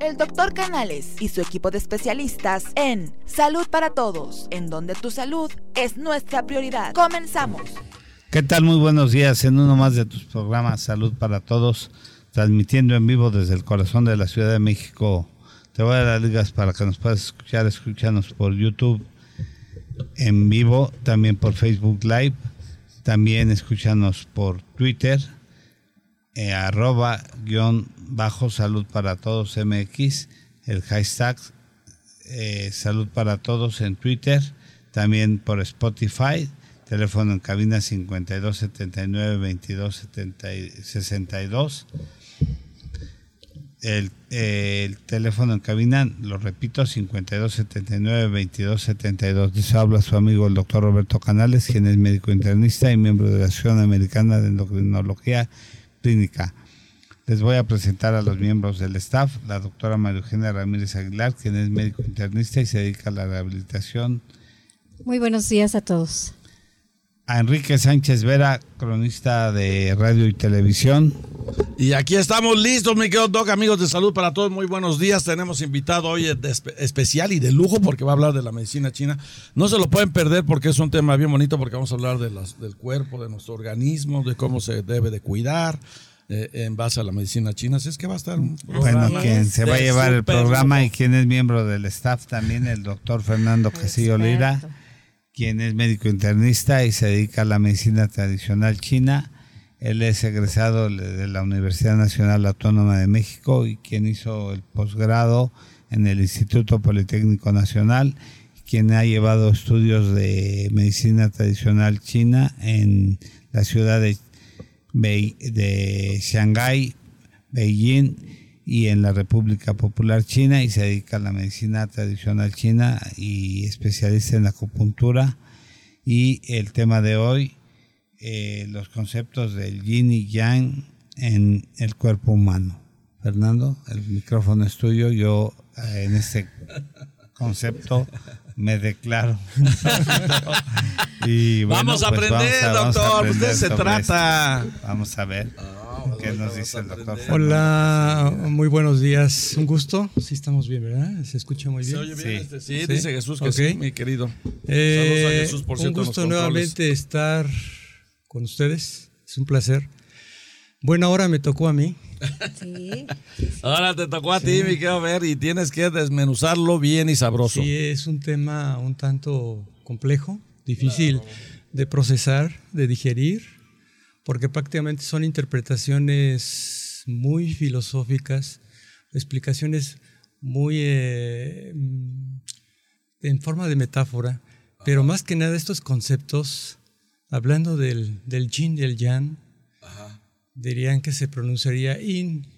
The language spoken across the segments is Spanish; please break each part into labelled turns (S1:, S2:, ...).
S1: El doctor Canales y su equipo de especialistas en Salud para Todos, en donde tu salud es nuestra prioridad. Comenzamos.
S2: ¿Qué tal? Muy buenos días en uno más de tus programas Salud para Todos, transmitiendo en vivo desde el corazón de la Ciudad de México. Te voy a dar las ligas para que nos puedas escuchar, escúchanos por YouTube en vivo, también por Facebook Live, también escúchanos por Twitter, eh, arroba guion bajo salud para todos MX, el hashtag eh, salud para todos en Twitter, también por Spotify, teléfono en cabina 5279 22 62. El, eh, el, teléfono en cabina, lo repito, 5279-2272. De eso habla su amigo el doctor Roberto Canales, quien es médico internista y miembro de la Asociación Americana de Endocrinología Clínica. Les voy a presentar a los miembros del staff, la doctora María Eugenia Ramírez Aguilar, quien es médico internista y se dedica a la rehabilitación.
S3: Muy buenos días a todos.
S2: A Enrique Sánchez Vera, cronista de radio y televisión.
S4: Y aquí estamos listos, mi querido Doc, amigos de salud para todos. Muy buenos días. Tenemos invitado hoy especial y de lujo porque va a hablar de la medicina china. No se lo pueden perder porque es un tema bien bonito porque vamos a hablar de las, del cuerpo, de nuestro organismo, de cómo se debe de cuidar. Eh, en base a la medicina china. Así es que va a estar un
S2: Bueno, quien se va a llevar el programa y quien es miembro del staff también, el doctor Fernando Casillo Lira, quien es médico internista y se dedica a la medicina tradicional china. Él es egresado de la Universidad Nacional Autónoma de México y quien hizo el posgrado en el Instituto Politécnico Nacional, quien ha llevado estudios de medicina tradicional china en la ciudad de de Shanghái, Beijing y en la República Popular China y se dedica a la medicina tradicional china y especialista en acupuntura. Y el tema de hoy, eh, los conceptos del yin y yang en el cuerpo humano. Fernando, el micrófono es tuyo. Yo eh, en este concepto me declaro.
S4: y vamos a pues aprender, doctor. Usted se trata.
S2: Vamos a ver. ¿Qué nos dice el doctor?
S5: Hola, muy buenos días. Un gusto. Sí, estamos bien, ¿verdad? ¿Se escucha muy bien?
S4: ¿Se oye bien? Este? Sí, dice Jesús que sí, mi querido. Eh, Saludos a Jesús, por cierto.
S5: Un gusto nuevamente estar con ustedes. Es un placer. Bueno, ahora me tocó a mí.
S4: Sí. Ahora te tocó a ti, mi querido ver, y tienes que desmenuzarlo bien y sabroso.
S5: Sí, es un tema un tanto complejo, difícil de procesar, de digerir, porque prácticamente son interpretaciones muy filosóficas, explicaciones muy eh, en forma de metáfora, pero más que nada estos conceptos, hablando del, del yin y el yang, dirían que se pronunciaría in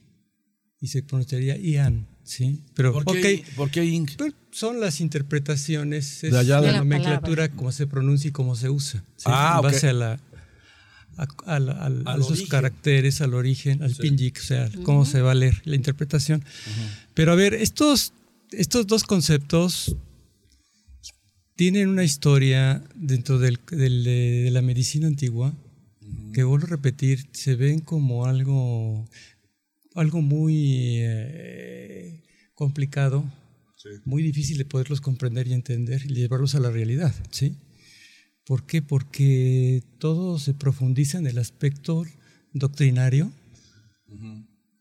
S5: y se pronunciaría ian, ¿sí? Pero,
S4: ¿Por qué, ¿por qué in?
S5: son las interpretaciones de, allá de, la nomenclatura, cómo se pronuncia y cómo se usa.
S4: Ah,
S5: en base a la a, esos caracteres, al origen, al sí. o sea, cómo se va a leer la interpretación. Pero a ver, estos, estos dos conceptos tienen una historia dentro del, de la medicina antigua que vuelvo a repetir, se ven como algo, algo muy eh, complicado, muy difícil de poderlos comprender y entender y llevarlos a la realidad, ¿sí? ¿Por qué? Porque todo se profundiza en el aspecto doctrinario,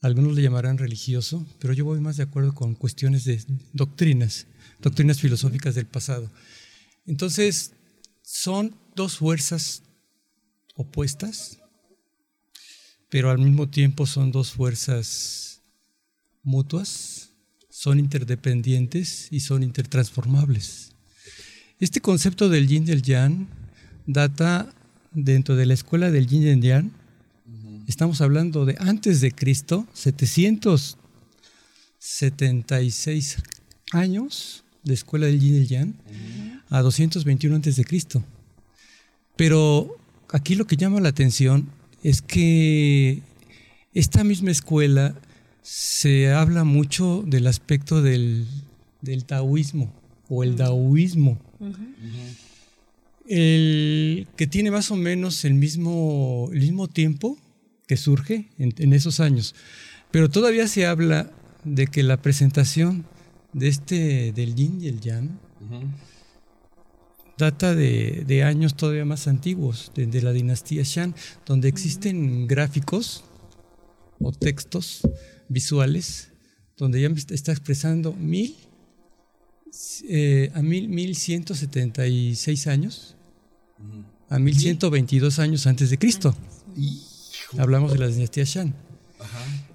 S5: algunos le llamarán religioso, pero yo voy más de acuerdo con cuestiones de doctrinas, doctrinas filosóficas del pasado. Entonces, son dos fuerzas opuestas, pero al mismo tiempo son dos fuerzas mutuas, son interdependientes y son intertransformables. Este concepto del yin y el yang data dentro de la escuela del yin y el yang. Estamos hablando de antes de Cristo, 776 años de escuela del yin y el yang, a 221 antes de Cristo. Pero aquí lo que llama la atención es que esta misma escuela se habla mucho del aspecto del, taoísmo o el daoísmo, el que tiene más o menos el mismo, el mismo tiempo que surge en, esos años. Pero todavía se habla de que la presentación de este del yin y el yang data de, años todavía más antiguos, de, la dinastía Shan, donde existen gráficos o textos visuales donde ya está expresando mil eh, a mil, 1176 años a 1122 años antes de Cristo. Hablamos de la dinastía Shan.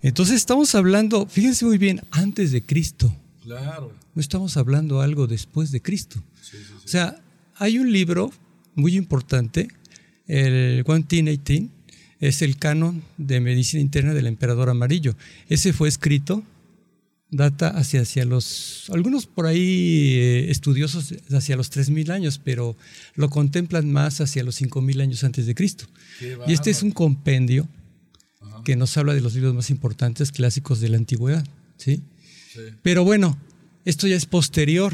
S5: Entonces estamos hablando, fíjense muy bien, antes de Cristo. Claro. No estamos hablando algo después de Cristo. O sea, hay un libro muy importante, el 1818, es el canon de medicina interna del emperador amarillo. Ese fue escrito, data hacia, hacia los, algunos por ahí eh, estudiosos hacia los 3.000 años, pero lo contemplan más hacia los 5.000 años antes de Cristo. Y este es un compendio que nos habla de los libros más importantes clásicos de la antigüedad. ¿sí? Pero bueno, esto ya es posterior.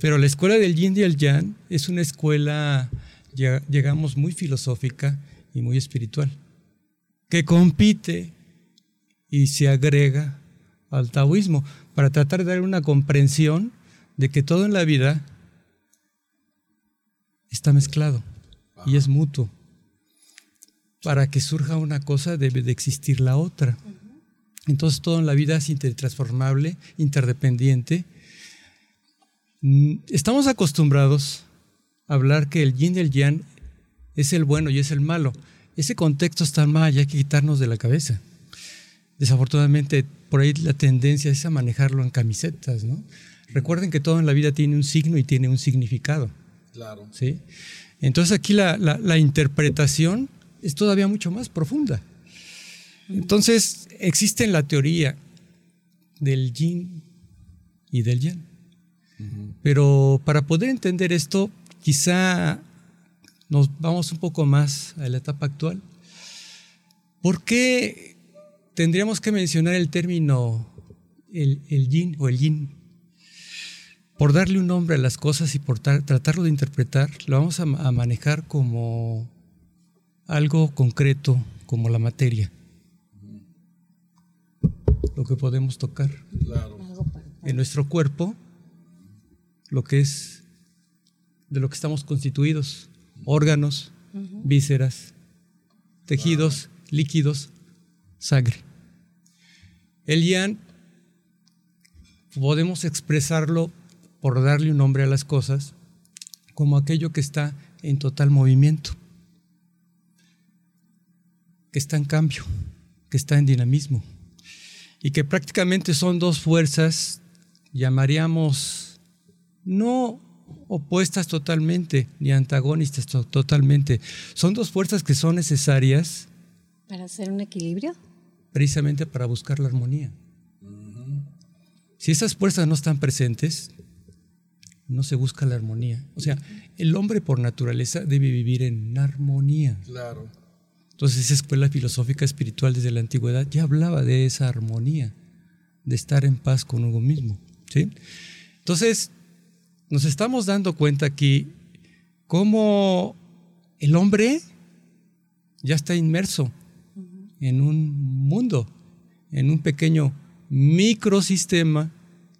S5: Pero la escuela del yin y el yang es una escuela, llegamos, muy filosófica y muy espiritual, que compite y se agrega al taoísmo para tratar de dar una comprensión de que todo en la vida está mezclado y es mutuo. Para que surja una cosa debe de existir la otra. Entonces todo en la vida es intertransformable, interdependiente. Mm, estamos acostumbrados a hablar que el yin y el yang es el bueno y es el malo. Ese contexto está mal y hay que quitarnos de la cabeza. Desafortunadamente, por ahí la tendencia es a manejarlo en camisetas, ¿no? Recuerden que todo en la vida tiene un signo y tiene un significado. Claro. ¿sí? Entonces aquí la, la interpretación es todavía mucho más profunda. Entonces, existe la teoría del yin y del yang. Pero para poder entender esto, quizá nos vamos un poco más a la etapa actual. ¿Por qué tendríamos que mencionar el término el, yin o el yin? Por darle un nombre a las cosas y por tratarlo de interpretar, lo vamos a manejar como algo concreto, como la materia. Lo que podemos tocar. En nuestro cuerpo, lo que es de lo que estamos constituidos, órganos, vísceras, tejidos, líquidos, sangre. El yan podemos expresarlo por darle un nombre a las cosas como aquello que está en total movimiento, que está en cambio, que está en dinamismo y que prácticamente son dos fuerzas, llamaríamos, no opuestas totalmente, ni antagonistas totalmente. Son dos fuerzas que son necesarias.
S3: ¿Para hacer un equilibrio?
S5: Precisamente para buscar la armonía. Si esas fuerzas no están presentes, no se busca la armonía. O sea, el hombre por naturaleza debe vivir en armonía. Claro. Entonces esa escuela filosófica espiritual desde la antigüedad ya hablaba de esa armonía, de estar en paz con uno mismo. ¿sí? Entonces nos estamos dando cuenta aquí cómo el hombre ya está inmerso en un mundo, en un pequeño microsistema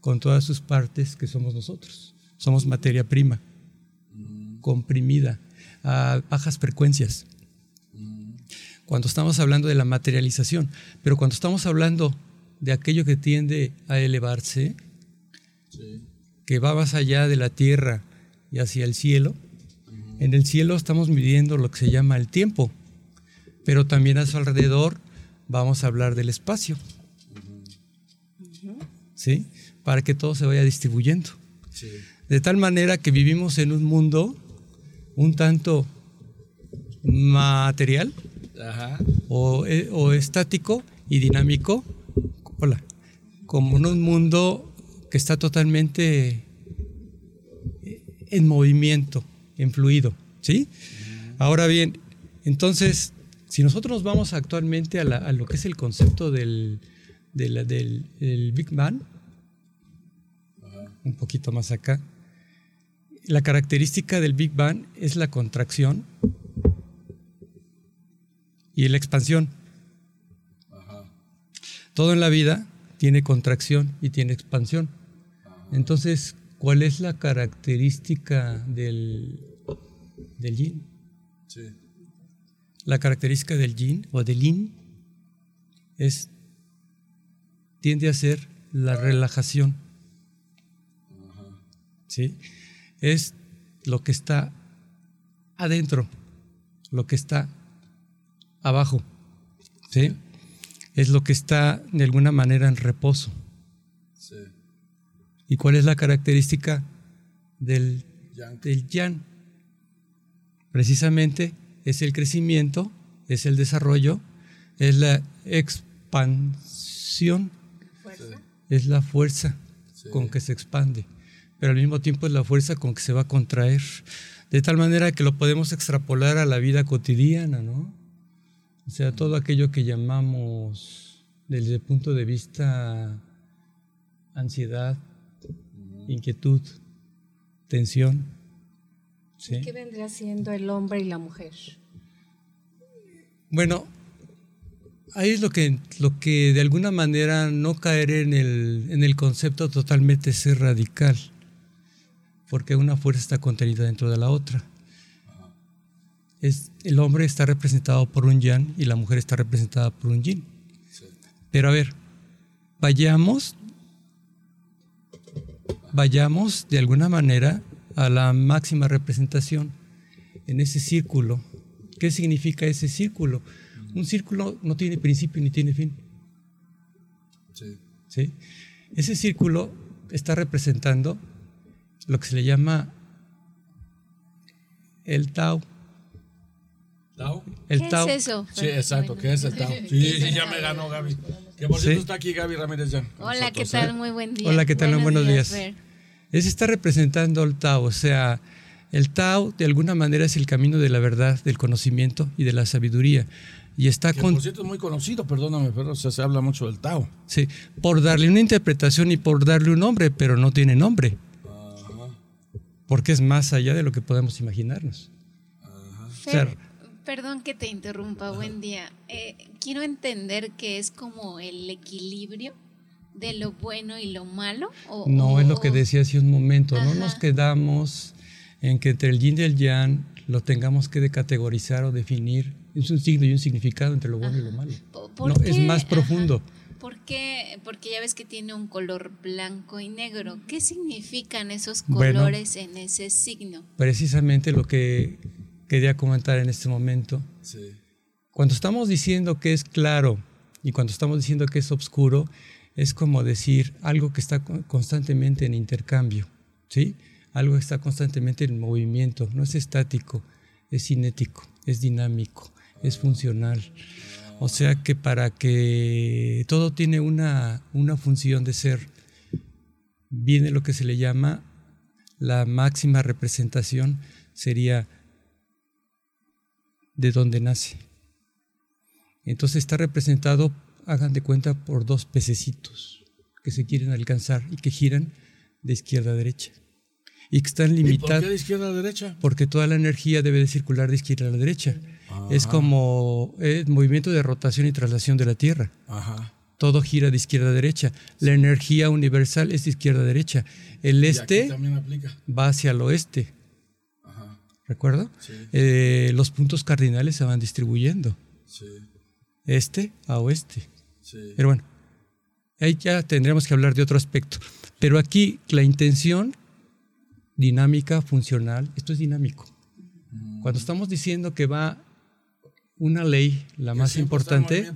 S5: con todas sus partes que somos nosotros. Somos materia prima, comprimida a bajas frecuencias. Cuando estamos hablando de la materialización, pero cuando estamos hablando de aquello que tiende a elevarse, que va más allá de la tierra y hacia el cielo, en el cielo estamos midiendo lo que se llama el tiempo, pero también a su alrededor vamos a hablar del espacio, ¿sí? Para que todo se vaya distribuyendo. De tal manera que vivimos en un mundo un tanto material, eh, o, estático y dinámico, hola, como en un mundo que está totalmente eh, en movimiento, en fluido, ¿sí? Ahora bien, entonces, si nosotros nos vamos actualmente a, lo que es el concepto del, Big Bang, un poquito más acá, la característica del Big Bang es la contracción y la expansión. Todo en la vida tiene contracción y tiene expansión. Entonces, ¿cuál es la característica del, del yin? La característica del yin o del yin es tiende a ser la relajación. ¿Sí? Es lo que está adentro, lo que está abajo. ¿Sí? Es lo que está de alguna manera en reposo. ¿Y cuál es la característica del, del yang? Precisamente es el crecimiento, es el desarrollo, es la expansión, es la fuerza con que se expande, pero al mismo tiempo es la fuerza con que se va a contraer, de tal manera que lo podemos extrapolar a la vida cotidiana, ¿no? O sea, todo aquello que llamamos desde el punto de vista ansiedad, inquietud, tensión.
S3: ¿Qué vendría siendo el hombre y la mujer?
S5: Bueno, ahí es lo que, lo que de alguna manera no caer en el, en el concepto totalmente ser radical, porque una fuerza está contenida dentro de la otra. Es, el hombre está representado por un yang y la mujer está representada por un yin. Pero a ver, vayamos vayamos de alguna manera a la máxima representación en ese círculo. ¿Qué significa ese círculo? Un círculo no tiene principio ni tiene fin. Sí. Ese círculo está representando lo que se le llama el Tao.
S4: ¿Tao?
S5: El
S3: ¿Qué
S5: Tao.
S3: es eso?
S4: Sí, exacto, ¿qué es el Tao? Sí, sí, ya me ganó Gaby. Que por cierto
S5: Sí.
S4: está aquí Gaby Ramírez ya.
S3: Hola, ¿qué
S4: nosotros,
S3: tal?
S4: ¿eh?
S3: Muy buen día.
S5: Hola, ¿qué tal? Buenos días.
S3: Fer.
S5: Ese está representando el Tao, o sea, el Tao de alguna manera es el camino de la verdad, del conocimiento y de la sabiduría. Y está
S4: Que
S5: con,
S4: por cierto es muy conocido, perdóname, pero o sea, se habla mucho del Tao.
S5: sí, por darle una interpretación y por darle un nombre, pero no tiene nombre. Porque es más allá de lo que podemos imaginarnos.
S3: Fer,
S5: Claro.
S3: perdón que te interrumpa, buen día. Eh, quiero entender que es como el equilibrio de lo bueno y lo malo. O,
S5: No
S3: o-
S5: es lo que decía hace un momento, no nos quedamos en que entre el yin y el yang lo tengamos que categorizar o definir. Es un signo y un significado entre lo bueno y lo malo.
S3: Po- ¿por
S5: No, es más
S3: Ajá.
S5: profundo.
S3: ¿Por qué? Porque ya ves que tiene un color blanco y negro. ¿Qué significan esos
S5: Bueno.
S3: colores en ese signo?
S5: Precisamente lo que quería comentar en este momento.
S4: Sí.
S5: Cuando estamos diciendo que es claro y cuando estamos diciendo que es oscuro, es como decir algo que está con- constantemente en intercambio, ¿sí? Algo que está constantemente en movimiento, no es estático, es cinético, es dinámico, es funcional. O sea que para que todo tiene una, una función de ser, viene lo que se le llama la máxima representación, sería de donde nace. Entonces está representado, hagan de cuenta, por dos pececitos que se quieren alcanzar y que giran de izquierda a derecha. Y que están
S4: ¿Y por qué
S5: limitados
S4: de izquierda a derecha?
S5: porque toda la energía debe de circular de izquierda a la derecha. Es como el movimiento de rotación y traslación de la Tierra.
S4: Ajá.
S5: Todo gira de izquierda a derecha. La energía universal es de izquierda a derecha. El este va hacia el oeste.
S4: Ajá.
S5: ¿Recuerdo?
S4: Sí.
S5: Eh, los puntos cardinales se van distribuyendo.
S4: Sí.
S5: Este a oeste.
S4: Sí.
S5: Pero bueno, ahí ya tendremos que hablar de otro aspecto. Pero aquí la intención dinámica, funcional, esto es dinámico. Cuando estamos diciendo que va una ley, la más importante,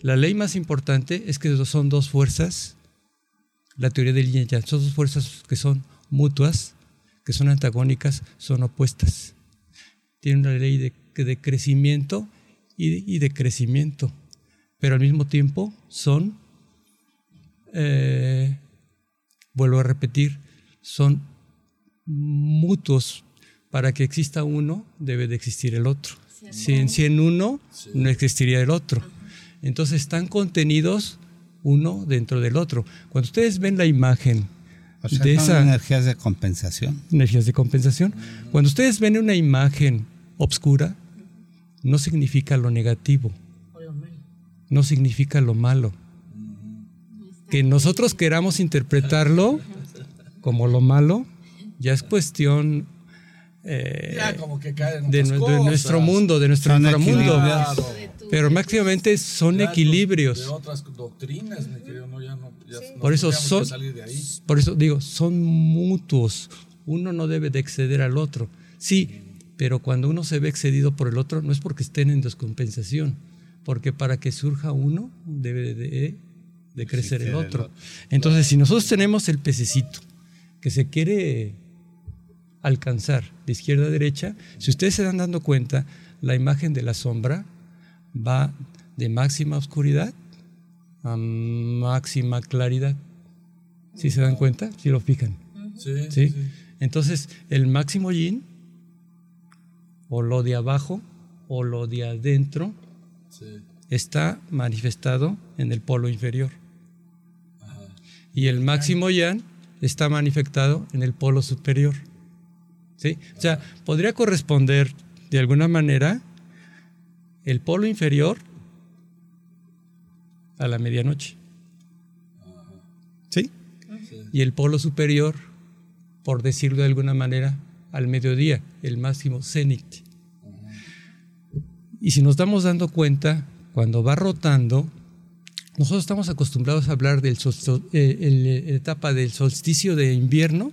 S5: la ley más importante es que son dos fuerzas, la teoría del yin y yang, son dos fuerzas que son mutuas, que son antagónicas, son opuestas. Tienen una ley de, de crecimiento y de, y de crecimiento, pero al mismo tiempo son, eh, vuelvo a repetir, son mutuos. Para que exista uno, debe de existir el otro. Si en, si en uno, no existiría el otro. Entonces están contenidos uno dentro del otro. Cuando ustedes ven la imagen
S2: O sea,
S5: de
S2: son
S5: esa
S2: energías de compensación.
S5: energías de compensación, cuando ustedes ven una imagen obscura, no significa lo negativo, no significa lo malo. Que nosotros queramos interpretarlo como lo malo, ya es cuestión
S4: eh,
S5: de, nuestro mundo, de nuestro mundo. Pero máximamente son equilibrios.
S4: De otras doctrinas,
S5: por eso son, por eso digo, son mutuos. Uno no debe de exceder al otro. Sí, pero cuando uno se ve excedido por el otro, no es porque estén en descompensación, porque para que surja uno debe de, de crecer el otro. Entonces, si nosotros tenemos el pececito que se quiere alcanzar de izquierda a derecha, si ustedes se dan dando cuenta, la imagen de la sombra va de máxima oscuridad a máxima claridad. ¿Sí se dan cuenta? ¿Sí lo fijan? Sí. Entonces, el máximo yin, o lo de abajo, o lo de adentro, está manifestado en el polo inferior. Y el máximo yang está manifestado en el polo superior. ¿Sí? O sea, podría corresponder de alguna manera el polo inferior a la medianoche. ¿Sí? Y el polo superior, por decirlo de alguna manera, al mediodía, el máximo cenit. Y si nos estamos dando cuenta, cuando va rotando, nosotros estamos acostumbrados a hablar del eh, la etapa del solsticio de invierno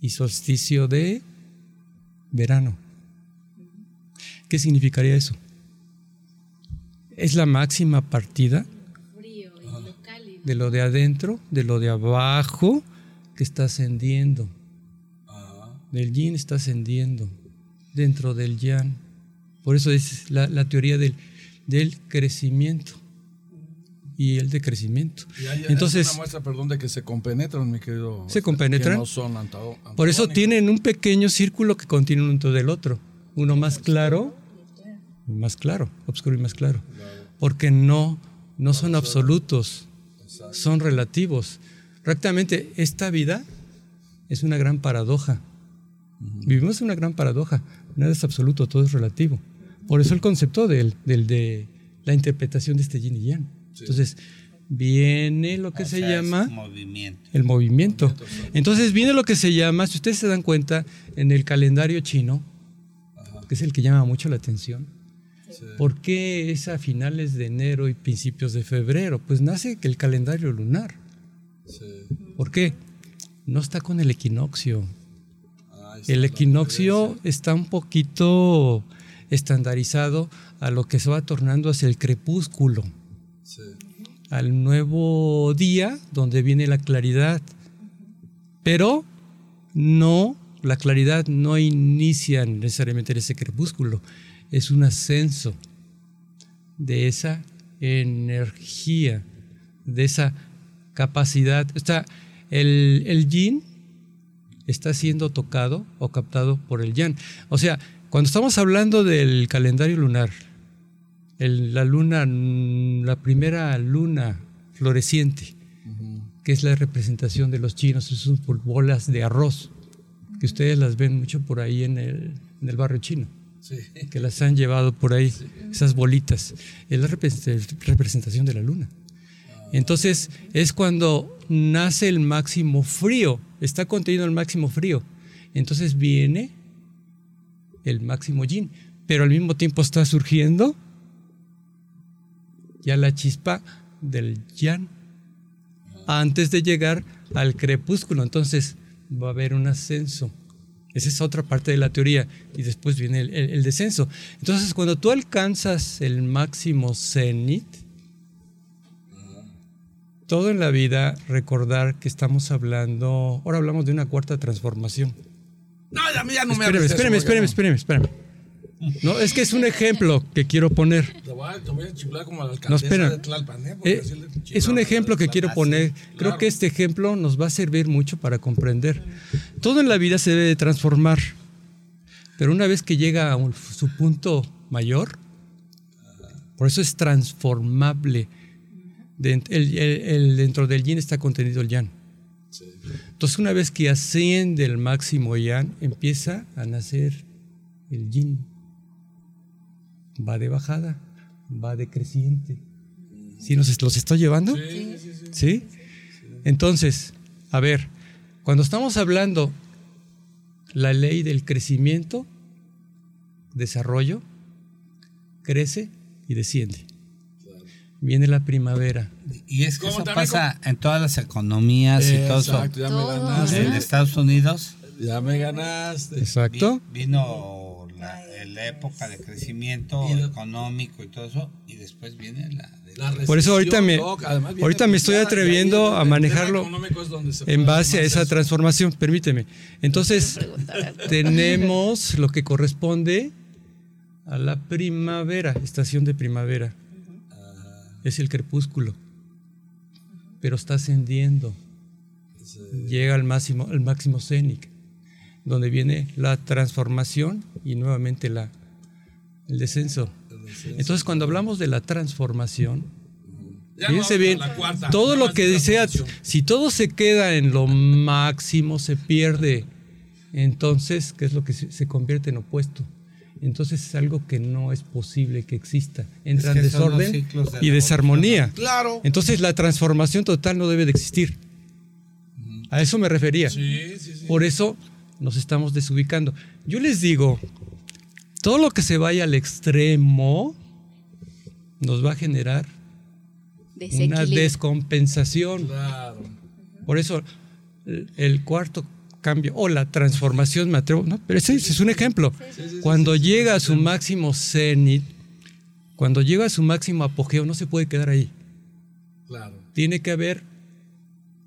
S5: y solsticio de verano. ¿Qué significaría eso? Es la máxima partida de lo de adentro, de lo de abajo que está ascendiendo. El yin está ascendiendo dentro del yang. Por eso es la, teoría del, del crecimiento y el decrecimiento.
S4: Y Entonces, una muestra, perdón, de que se compenetran, mi querido.
S5: Se compenetran.
S4: No son
S5: Por eso tienen un pequeño círculo que contiene uno del otro. Uno más claro, más claro, oscuro y más claro. Porque no, no son absolutos, son relativos. Prácticamente esta vida es una gran paradoja. Vivimos una gran paradoja. Nada es absoluto, todo es relativo. Por eso el concepto del, del de la interpretación de este yin y yang. Entonces, viene lo que se llama el movimiento. Entonces viene lo que se llama, si ustedes se dan cuenta, en el calendario chino, que es el que llama mucho la atención. ¿Por qué es a finales de enero y principios de febrero? Pues nace que el calendario lunar. ¿Por qué? No está con el equinoccio. El equinoccio está un poquito estandarizado a lo que se va tornando hacia el crepúsculo al nuevo día donde viene la claridad. Pero no, la claridad no inicia necesariamente en ese crepúsculo, es un ascenso de esa energía, de esa capacidad. Está, el, el yin está siendo tocado o captado por el yang. O sea, cuando estamos hablando del calendario lunar, la luna, la primera luna floreciente, que es la representación de los chinos, son bolas de arroz, que ustedes las ven mucho por ahí en el, barrio chino. que las han llevado por ahí, esas bolitas. Es la representación de la luna. Entonces es cuando nace el máximo frío, está contenido el máximo frío. Entonces viene el máximo yin, pero al mismo tiempo está surgiendo ya la chispa del yan antes de llegar al crepúsculo. Entonces va a haber un ascenso. Esa es otra parte de la teoría. Y después viene el, descenso. Entonces, cuando tú alcanzas el máximo cenit, todo en la vida, recordar que estamos hablando. Ahora hablamos de una cuarta transformación.
S4: No, ya, ya no me
S5: Espérame, espérame, espérame, espérame. No, es que es un ejemplo que quiero poner. no, espera. Eh, es un ejemplo que quiero poner. Creo que este ejemplo nos va a servir mucho para comprender. Todo en la vida se debe de transformar, pero una vez que llega a su punto mayor, por eso es transformable. El, dentro del yin está contenido el yang. Entonces, una vez que asciende el máximo yang, empieza a nacer el yin va de bajada, va de creciente. ¿Sí nos los estoy llevando?
S4: Sí, sí, sí.
S5: ¿Sí? Entonces, a ver, cuando estamos hablando la ley del crecimiento, desarrollo, crece y desciende. Viene la primavera.
S2: Y es que
S4: ¿Cómo
S2: eso pasa en todas las economías y todo eso.
S4: Exacto, ya me ganaste.
S2: En Estados Unidos
S4: Ya me ganaste.
S5: Exacto.
S2: vi- vino la, la época de crecimiento
S4: Y
S2: económico y todo eso, y después viene la... de-
S4: La
S5: Por eso ahorita me- ahorita me estoy atreviendo a manejarlo
S4: económico es donde se
S5: En base a esa transformación, permíteme. Entonces, tenemos lo que corresponde a la primavera, estación de primavera. Es el crepúsculo. Pero está ascendiendo. Llega al máximo, al máximo cénic, donde viene la transformación y nuevamente la, el descenso. Entonces, cuando hablamos de la transformación,
S4: Ya
S5: fíjense bien,
S4: cuarta,
S5: todo lo que desea,
S4: transformación.
S5: si todo se queda en lo máximo, se pierde. Entonces, ¿qué es lo que se convierte en opuesto? Entonces es algo que no es posible que exista. Entra
S2: Es que
S5: en desorden
S2: de
S5: y desarmonía.
S4: Claro.
S5: Entonces la transformación total no debe de existir. A eso me refería.
S4: Sí, sí, sí.
S5: Por eso nos estamos desubicando. Yo les digo, todo lo que se vaya al extremo nos va a generar una descompensación.
S4: Claro.
S5: Por eso el cuarto cambio o la transformación, me atrevo, no, pero ese, ese es un ejemplo. Cuando llega a su máximo cenit, cuando llega a su máximo apogeo, no se puede quedar ahí.
S4: Claro.
S5: Tiene que haber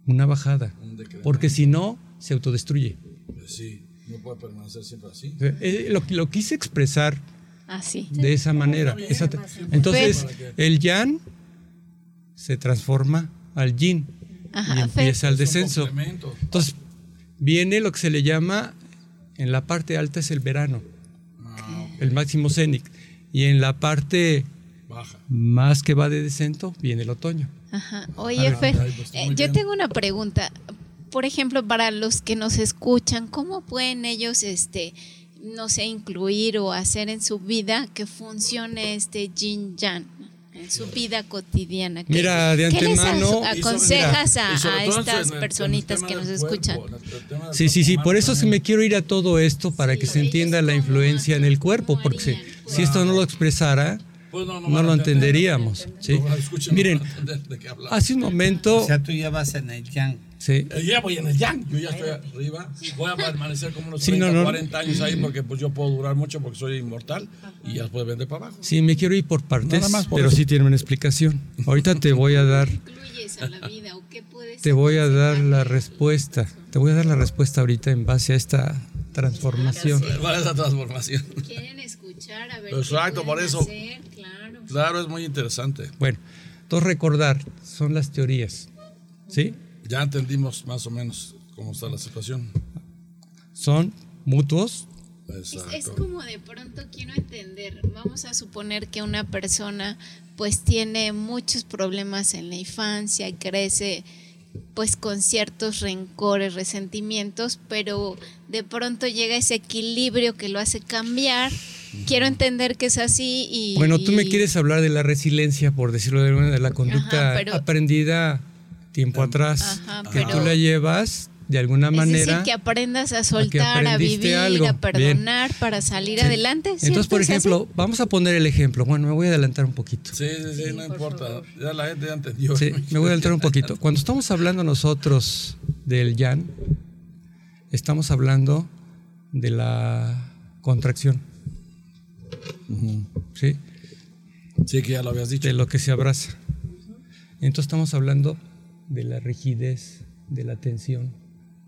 S5: una bajada, porque si no, se autodestruye.
S4: Pues sí, no puede permanecer siempre así.
S5: Eh, lo, lo quise expresar
S3: Así.
S5: de esa manera. esa- entonces, el yan se transforma al yin
S3: Ajá,
S5: y empieza el descenso. Entonces, viene lo que se le llama, en la parte alta es el verano,
S4: Ah,
S5: el máximo cénic, y en la parte
S4: baja.
S5: más que va de descenso, viene el otoño.
S3: Ajá. Oye, Fer,
S4: ay, pues,
S3: eh, yo
S4: bien.
S3: tengo una pregunta. Por ejemplo, para los que nos escuchan, ¿cómo pueden ellos, este, no sé, incluir o hacer en su vida que funcione este yin yang en su vida cotidiana? ¿Qué-
S5: Mira, de
S3: ¿qué les
S5: antemano-
S4: Y sobre-
S3: aconsejas a,
S4: sobre
S3: estas
S4: el-
S3: personitas que nos escuchan?
S5: Sí, sí, sí, por eso es que
S4: también.
S5: me quiero ir a todo esto para que se entienda la influencia en el cuerpo, porque si, esto no lo expresara,
S4: Pues no, no
S5: no lo entenderíamos. ¿sí? Miren,
S4: qué
S5: hace un momento,
S2: O sea, tú ya vas en el yang.
S5: Sí,
S4: Eh, Ya voy en el yang, yo ya estoy arriba. Voy a permanecer como unos
S5: Sí,
S4: 30,
S5: no, no.
S4: 40 años ahí porque pues yo puedo durar mucho porque soy inmortal y ya después vender para abajo.
S5: sí, me quiero ir por partes,
S4: Nada más por
S5: pero
S4: eso.
S5: sí tiene una explicación. Ahorita te voy a dar
S3: incluyes a la vida o qué puedes
S5: Te voy a dar la respuesta. Te voy a dar la respuesta ahorita en base a esta transformación.
S4: Para esa transformación.
S3: Quieren escuchar a ver
S4: Exacto,
S3: qué
S4: por eso.
S3: hacer, claro.
S4: Claro, es muy interesante.
S5: Bueno, entonces recordar, son las teorías. ¿Sí?
S4: Ya entendimos más o menos cómo está la situación.
S5: Son mutuos.
S3: Es, es como de pronto quiero entender, vamos a suponer que una persona pues tiene muchos problemas en la infancia y crece pues con ciertos rencores, resentimientos, pero de pronto llega ese equilibrio que lo hace cambiar. Quiero entender que es así y...
S5: Bueno, tú me quieres hablar de la resiliencia, por decirlo de alguna manera, de la conducta
S3: Ajá, pero-
S5: aprendida tiempo atrás,
S3: Ajá,
S5: que
S3: pero-
S5: tú la llevas de alguna
S3: Es
S5: manera.
S3: decir, que aprendas a soltar, a vivir,
S5: algo.
S3: a
S5: Bien.
S3: perdonar para salir
S5: Sí.
S3: adelante.
S5: Entonces, por ejemplo, vamos a poner el ejemplo. Bueno, me voy a adelantar un poquito.
S4: Sí, sí, sí, no importa. Ya la gente ya entendió.
S5: Sí, me voy a adelantar un poquito. Cuando estamos hablando nosotros del yan, estamos hablando de la contracción. ¿Sí?
S4: Sí, que ya lo habías dicho.
S5: De lo que se abraza. Entonces estamos hablando de la rigidez, de la tensión,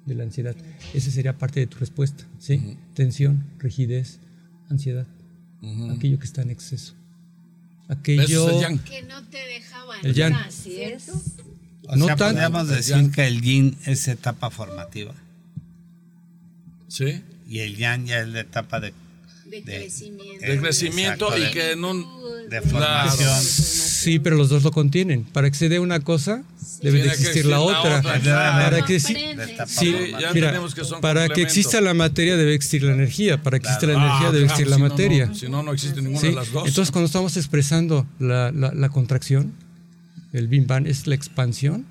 S5: de la ansiedad. Esa sería parte de tu respuesta. ¿Sí? Tensión, rigidez, ansiedad. Aquello que está en exceso.
S4: Eso
S5: Aquello.
S4: es el yang.
S3: Que no te dejaban.
S5: El yang.
S3: Así es.
S2: O
S5: No
S2: sea,
S5: tan-
S2: podríamos decir que el yin es etapa formativa
S4: Sí.
S2: y el yang ya es la etapa de,
S3: De,
S2: De-
S3: crecimiento.
S4: De crecimiento
S2: Exacto,
S4: y
S2: de-
S4: que en un.
S2: de
S4: Claro.
S2: formación.
S5: Sí, pero los dos lo contienen. Para que se dé una cosa, debe de existir la otra. Para que sí- Sí, mira, para exista la materia debe existir la energía. Para que exista la energía
S4: Ah,
S5: debe
S4: claro,
S5: existir la
S4: si
S5: materia.
S4: no, si no, no existe ninguna
S5: ¿sí?
S4: de las dos.
S5: Entonces, cuando estamos expresando la, la- la contracción, El Bim Bam es la expansión,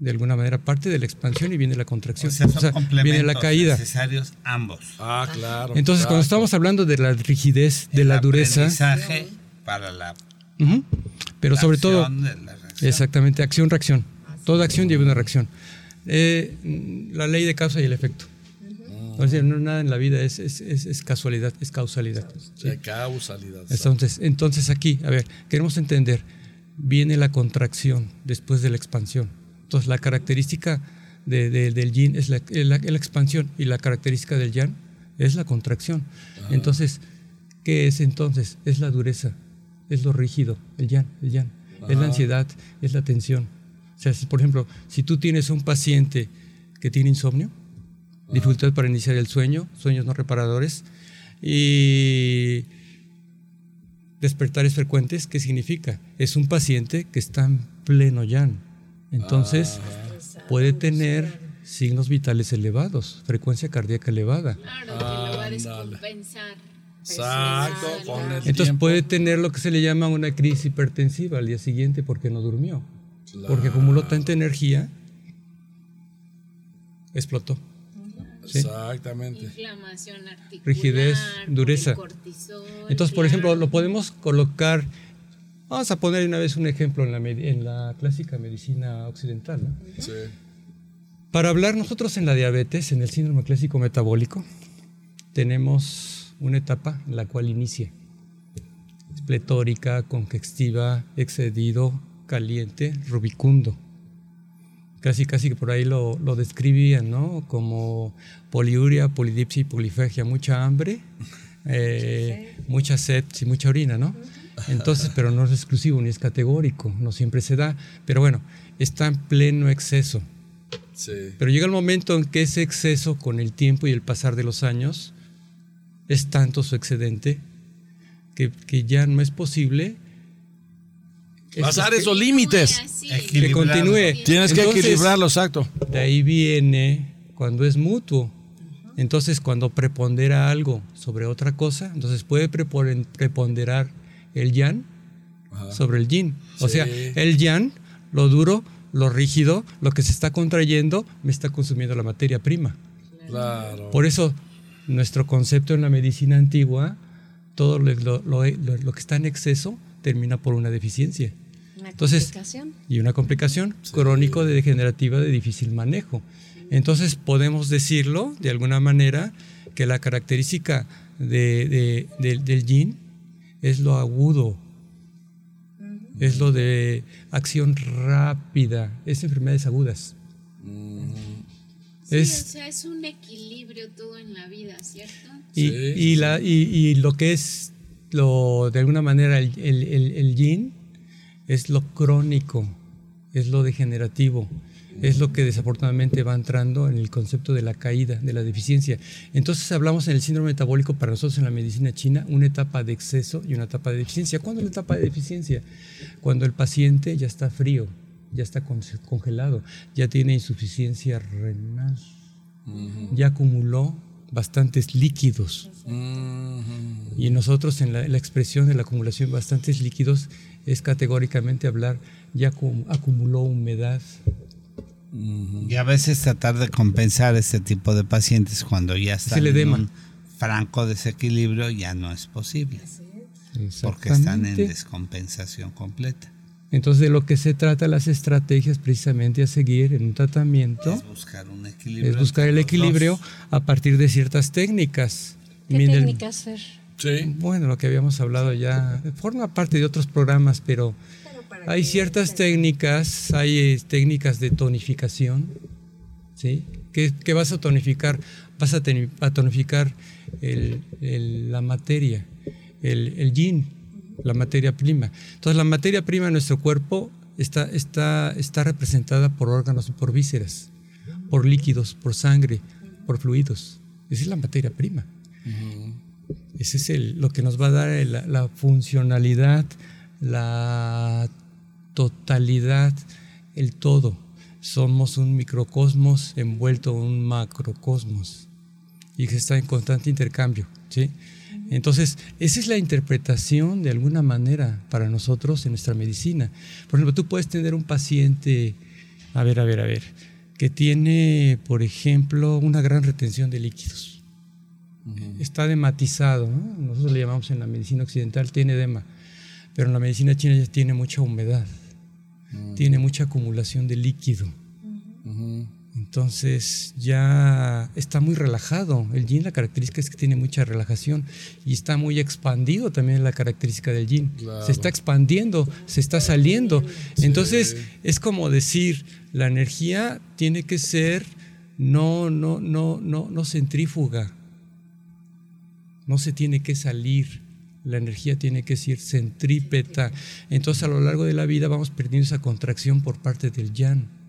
S5: de alguna manera parte de la expansión y viene la contracción.
S2: O sea, son
S5: viene la caída.
S2: necesarios ambos.
S4: Ah, claro.
S5: Entonces, cuando estamos hablando de la rigidez, de la dureza.
S2: para la.
S5: Pero sobre todo. Exactamente, acción-reacción. Toda acción lleva una reacción. Eh, la ley de causa y el efecto. no, nada en la vida es, es, es, casualidad, es causalidad.
S4: causalidad.
S5: Entonces, entonces aquí, a ver, queremos entender, viene la contracción después de la expansión. Entonces la característica del yin es la, expansión y la característica del yang es la contracción. Entonces, ¿qué es entonces? Es la dureza, es lo rígido, el yang, el yang. Es la ansiedad, es la tensión. O sea, si, por ejemplo, si tú tienes un paciente que tiene insomnio, dificultad para iniciar el sueño, sueños no reparadores, y despertares frecuentes, ¿qué significa? Es un paciente que está en pleno yang. Entonces, ah. puede tener signos vitales elevados, frecuencia cardíaca elevada.
S3: Claro, que lo va a descompensar.
S4: Exacto.
S5: Entonces puede tener lo que se le llama una crisis hipertensiva al día siguiente porque no durmió. Porque acumuló tanta energía, explotó.
S4: Exactamente.
S3: Inflamación articular,
S5: rigidez, dureza. Entonces, por ejemplo, lo podemos colocar, vamos a poner una vez un ejemplo en la, en la clásica medicina occidental. Sí. Para hablar nosotros en la diabetes, en el síndrome clásico metabólico, tenemos una etapa en la cual inicia. pletórica, congestiva, excedido, caliente, rubicundo. Casi, casi que por ahí lo, lo describían, ¿no? Como poliuria, polidipsia y polifagia, mucha hambre, eh, mucha sed y mucha orina, ¿no? Entonces, pero no es exclusivo ni es categórico, no siempre se da. Pero bueno, está en pleno exceso. Pero llega el momento en que ese exceso, con el tiempo y el pasar de los años, es tanto su excedente que, ya no es posible
S4: pasar esos límites.
S5: Que continúe.
S4: Tienes que equilibrarlo, exacto.
S5: De ahí viene cuando es mutuo. Entonces, cuando prepondera algo sobre otra cosa, entonces puede preponderar el yan sobre el yin. O sea, el yan, lo duro, lo rígido, lo que se está contrayendo, me está consumiendo la materia prima.
S4: Claro.
S5: Por eso nuestro concepto en la medicina antigua, todo lo, que está en exceso termina por una deficiencia.
S6: Una Entonces, complicación.
S5: Y una complicación crónico de degenerativa de difícil manejo. Entonces podemos decirlo de alguna manera que la característica de, del yin es lo agudo, es lo de acción rápida, es enfermedades agudas.
S3: Es, o sea, es un equilibrio todo en la vida, ¿cierto?
S5: Y, y, la, y, lo que es, lo, de alguna manera, el, el, el, yin es lo crónico, es lo degenerativo, es lo que desafortunadamente va entrando en el concepto de la caída, de la deficiencia. Entonces hablamos en el síndrome metabólico para nosotros en la medicina china, una etapa de exceso y una etapa de deficiencia. ¿Cuándo es la etapa de deficiencia? Cuando el paciente ya está frío, ya está congelado, ya tiene insuficiencia renal ya acumuló bastantes líquidos. Y nosotros en la, expresión de la acumulación de bastantes líquidos es categóricamente hablar, ya acumuló humedad.
S2: Y a veces tratar de compensar este tipo de pacientes cuando ya están en un franco desequilibrio ya no es posible. Porque están en descompensación completa.
S5: Entonces, de lo que se trata las estrategias precisamente a seguir en un tratamiento
S2: es buscar un equilibrio.
S5: Es buscar el equilibrio a partir de ciertas técnicas.
S6: ¿Qué técnicas, Fer?
S4: Sí.
S5: Bueno, lo que habíamos hablado ya forma parte de otros programas, pero, hay ciertas técnicas, hay eh, técnicas de tonificación, ¿sí? ¿Qué, vas a tonificar? Vas a, tonificar la materia, el, el yin la materia prima. Entonces la materia prima de nuestro cuerpo está, está, está representada por órganos y por vísceras, por líquidos, por sangre, por fluidos. Esa es la materia prima. Ese es el, lo que nos va a dar la, funcionalidad, la totalidad, el todo. Somos un microcosmos envuelto en un macrocosmos. y que está en constante intercambio. ¿sí? Entonces, esa es la interpretación de alguna manera para nosotros en nuestra medicina. Por ejemplo, tú puedes tener un paciente, a ver, a ver, a ver, que tiene, por ejemplo, una gran retención de líquidos. Está dematizado, nosotros le llamamos en la medicina occidental, tiene edema, pero en la medicina china ya tiene mucha humedad, tiene mucha acumulación de líquido. Entonces ya está muy relajado. El yin, la característica es que tiene mucha relajación y está muy expandido también la característica del yin. Se está expandiendo, se está saliendo. Entonces es como decir, la energía tiene que ser no, no, no, no, no centrífuga. No se tiene que salir. La energía tiene que ser centrípeta. Entonces a lo largo de la vida vamos perdiendo esa contracción por parte del yang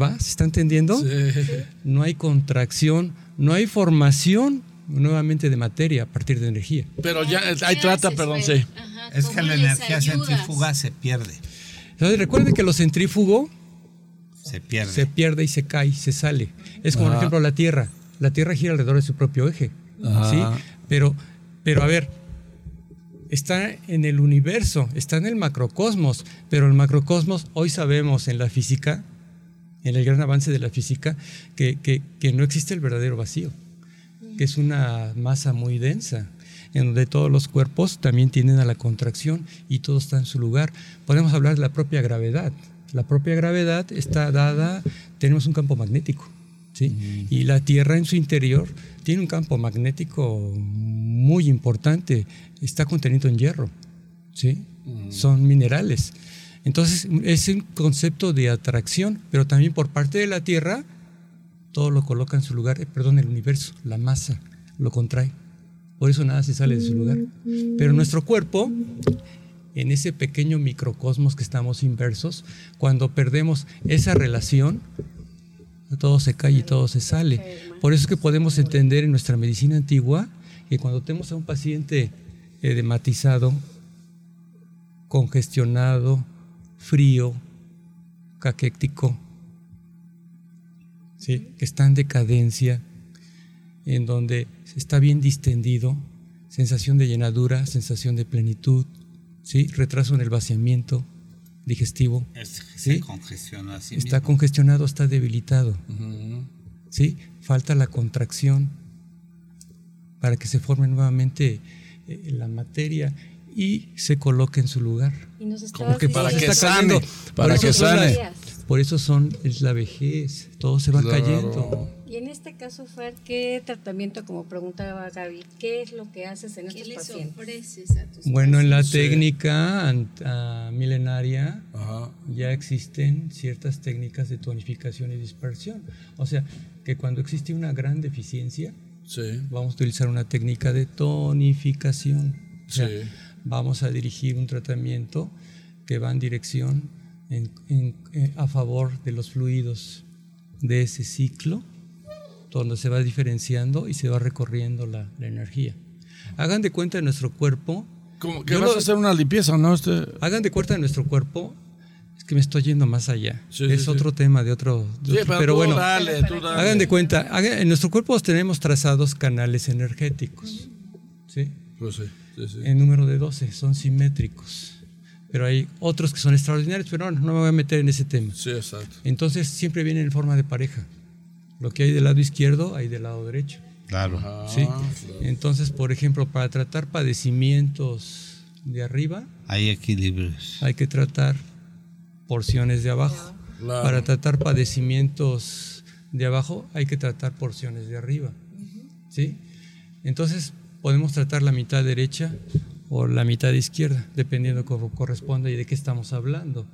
S5: ¿Va? ¿Se está entendiendo? Sí. No hay contracción, no hay formación nuevamente de materia a partir de energía.
S4: Pero ya hay trata, perdón, sí.
S2: es que la energía centrífuga se pierde.
S5: Entonces, recuerden que lo centrífugo
S2: se pierde.
S5: Se pierde y se cae, se sale. Es como, por ejemplo, la Tierra. La Tierra gira alrededor de su propio eje. ¿sí? Pero, pero a ver, está en el universo, está en el macrocosmos, pero el macrocosmos, hoy sabemos en la física, en el gran avance de la física que, no existe el verdadero vacío, que es una masa muy densa, en donde todos los cuerpos también tienen a la contracción y todo está en su lugar. Podemos hablar de la propia gravedad. La propia gravedad está dada, tenemos un campo magnético, ¿sí? Y la Tierra en su interior tiene un campo magnético muy importante, está contenido en hierro, ¿sí? Son minerales. Entonces es un concepto de atracción, pero también por parte de la Tierra, todo lo coloca en su lugar, eh, perdón, el universo, la masa, lo contrae. Por eso nada se sale de su lugar. Pero nuestro cuerpo, en ese pequeño microcosmos que estamos inversos, cuando perdemos esa relación, todo se cae y todo se sale. Por eso es que podemos entender en nuestra medicina antigua que cuando tenemos a un paciente edematizado, congestionado, frío, caquético, ¿sí? que está en decadencia, en donde está bien distendido, sensación de llenadura, sensación de plenitud, ¿sí? retraso en el vaciamiento digestivo.
S2: ¿sí?
S5: está congestionado, está debilitado. ¿sí? Falta la contracción para que se forme nuevamente eh, la materia y se coloque en su lugar.
S4: Como que para que sane, para que sane.
S5: Por eso son, es la vejez, todo se va cayendo.
S6: Y en este caso, Fer, ¿qué tratamiento, como preguntaba Gaby, qué es lo que haces en estos pacientes?
S5: bueno, en la técnica milenaria ya existen ciertas técnicas de tonificación y dispersión. O sea, que cuando existe una gran deficiencia, vamos a utilizar una técnica de tonificación. sí vamos a dirigir un tratamiento que va en dirección eh, a favor de los fluidos de ese ciclo, donde se va diferenciando y se va recorriendo la, energía. Hagan de cuenta de nuestro cuerpo.
S4: ¿Cómo, que vas a hacer una limpieza, ¿no? Este...
S5: Hagan de cuenta de nuestro cuerpo. Es que me estoy yendo más allá. es otro tema de otro. pero, bueno, hagan de cuenta. en nuestro cuerpo tenemos trazados canales energéticos. ¿sí?
S4: Pues sí
S5: en número de 12, son simétricos. Pero hay otros que son extraordinarios, pero no, no me voy a meter en ese tema.
S4: Sí, exacto.
S5: Entonces siempre vienen en forma de pareja. Lo que hay del lado izquierdo, hay del lado derecho.
S2: Claro.
S5: ¿Sí? Entonces, por ejemplo, para tratar padecimientos de arriba,
S2: hay equilibrios.
S5: Hay que tratar porciones de abajo. Para tratar padecimientos de abajo, hay que tratar porciones de arriba. ¿Sí? Entonces, podemos tratar la mitad derecha o la mitad izquierda, dependiendo cómo corresponda y de qué estamos hablando.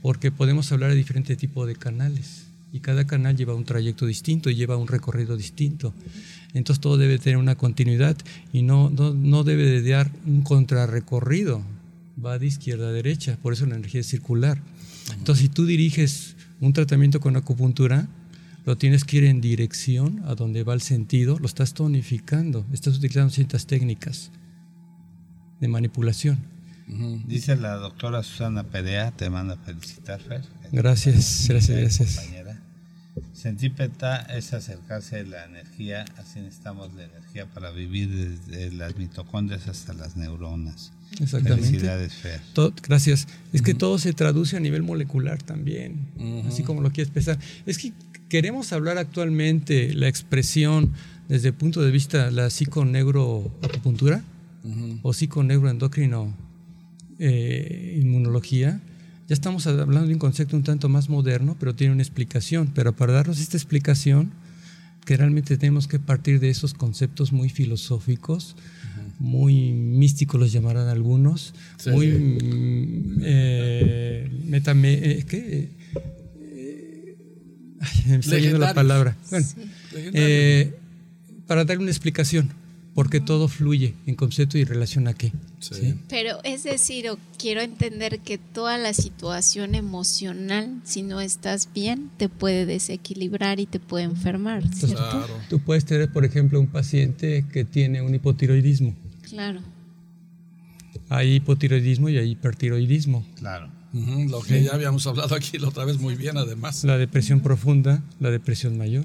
S5: Porque podemos hablar de diferentes tipos de canales y cada canal lleva un trayecto distinto y lleva un recorrido distinto. Entonces todo debe tener una continuidad y no, no, debe de dar un contrarrecorrido. Va de izquierda a derecha, por eso la energía es circular. Entonces si tú diriges un tratamiento con acupuntura, lo tienes que ir en dirección a donde va el sentido, lo estás tonificando, estás utilizando ciertas técnicas de manipulación.
S2: Dice la doctora Susana Perea, te manda a felicitar, Fer.
S5: Gracias, gracias, gracias.
S2: Centípeta es acercarse a la energía, así necesitamos la energía para vivir desde las mitocondrias hasta las neuronas.
S5: Exactamente. Felicidades, Fer. gracias. Es que todo se traduce a nivel molecular también, así como lo quieres pensar. Es que queremos hablar actualmente la expresión desde el punto de vista de la psiconeuroacupuntura o psiconeuroendocrino eh, inmunología ya estamos hablando de un concepto un tanto más moderno, pero tiene una explicación. Pero para darnos esta explicación, que realmente tenemos que partir de esos conceptos muy filosóficos, muy místicos los llamarán algunos, muy mm, eh, metame, eh, ¿qué? Me está yendo la palabra. Bueno, eh, para darle una explicación porque todo fluye en concepto y relación a qué.
S3: Pero es decir, quiero entender que toda la situación emocional, si no estás bien, te puede desequilibrar y te puede enfermar, ¿cierto?
S5: Tú puedes tener, por ejemplo, un paciente que tiene un hipotiroidismo.
S3: Claro.
S5: Hay hipotiroidismo y hay hipertiroidismo.
S2: Claro.
S4: Lo que ya habíamos hablado aquí la otra vez muy bien, además.
S5: La depresión profunda, la depresión mayor.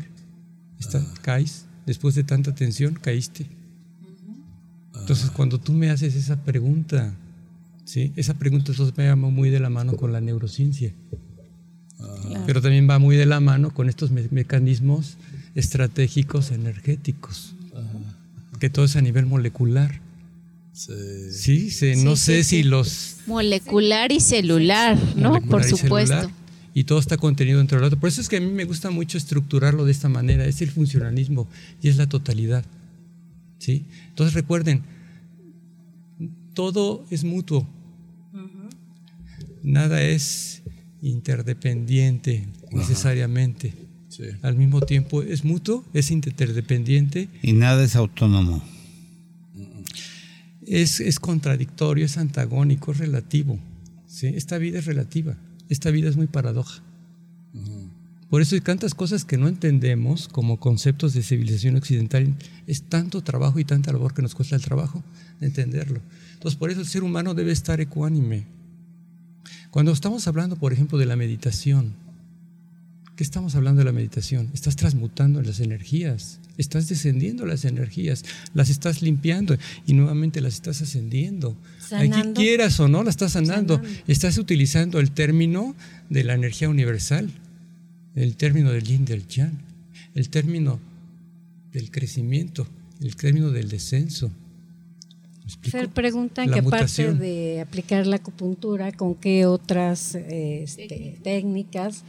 S5: Está, ah. Caes, después de tanta tensión, caíste entonces, cuando tú me haces esa pregunta, ¿sí? esa pregunta entonces me llama muy de la mano con la neurociencia. Pero también va muy de la mano con estos mecanismos estratégicos energéticos, que todo es a nivel molecular. Sí, sí, no sé si los...
S3: Molecular y celular, ¿no? Por supuesto.
S5: y todo está contenido dentro del otro. Por eso es que a mí me gusta mucho estructurarlo de esta manera. Es el funcionalismo y es la totalidad. ¿sí? Entonces recuerden, todo es mutuo. Nada es interdependiente necesariamente. Al mismo tiempo es mutuo, es interdependiente.
S2: Y nada es autónomo.
S5: Es, es contradictorio, es antagónico, es relativo. Esta vida es relativa, esta vida es muy paradoja. Por eso hay tantas cosas que no entendemos como conceptos de civilización occidental. Es tanto trabajo y tanta labor que nos cuesta el trabajo de entenderlo. Entonces, por eso el ser humano debe estar ecuánime. Cuando estamos hablando, por ejemplo, de la meditación, ¿qué estamos hablando de la meditación? Estás transmutando las energías, estás descendiendo las energías, las estás limpiando y nuevamente las estás ascendiendo. Aquí quieras o no, las estás sanando. Estás utilizando el término de la energía universal el término del yin del yang, el término del crecimiento, el término del descenso.
S6: Fer pregunta que aparte de aplicar la acupuntura, ¿con qué otras este, técnicas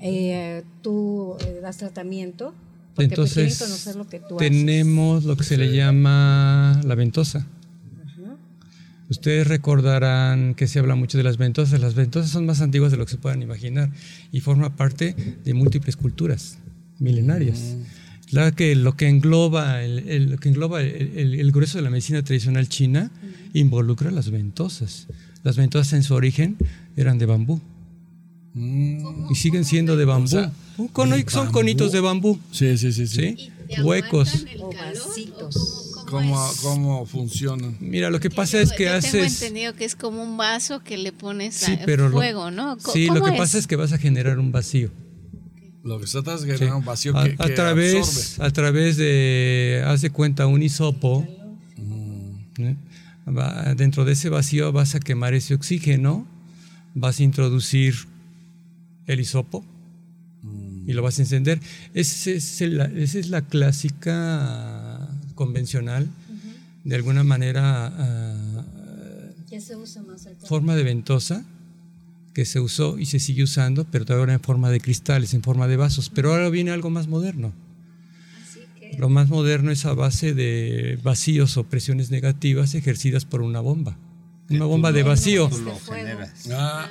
S6: eh, tú eh, das tratamiento?
S5: Porque Entonces, conocer lo que tú tenemos lo que se le llama la ventosa. Ustedes recordarán que se habla mucho de las ventosas. Las ventosas son más antiguas de lo que se puedan imaginar y forma parte de múltiples culturas milenarias. Claro que lo que engloba, el, lo que engloba el, grueso de la medicina tradicional china involucra las ventosas. Las ventosas en su origen eran de bambú. Y siguen siendo de bambú. son conitos de bambú.
S4: Sí, sí, sí. sí.
S5: Huecos.
S4: ¿Cómo, ¿Cómo funcionan?
S5: Mira, lo que pasa es que yo haces. Tengo
S3: entendido que es como un vaso que le pones fuego, ¿no?
S5: Sí, lo que pasa es que vas a generar un vacío.
S4: Lo que se trata es generar un vacío que,
S5: a, través, A través de, haz de cuenta, un hisopo. ¿eh? dentro de ese vacío vas a quemar ese oxígeno, vas a introducir el hisopo y lo vas a encender. Esa es, esa es la clásica convencional, de alguna manera ah, forma de ventosa que se usó y se sigue usando, pero ahora en forma de cristales, en forma de vasos. Pero ahora viene algo más moderno. Lo más moderno es a base de vacíos o presiones negativas ejercidas por una bomba. Una bomba de vacío.
S4: Ah,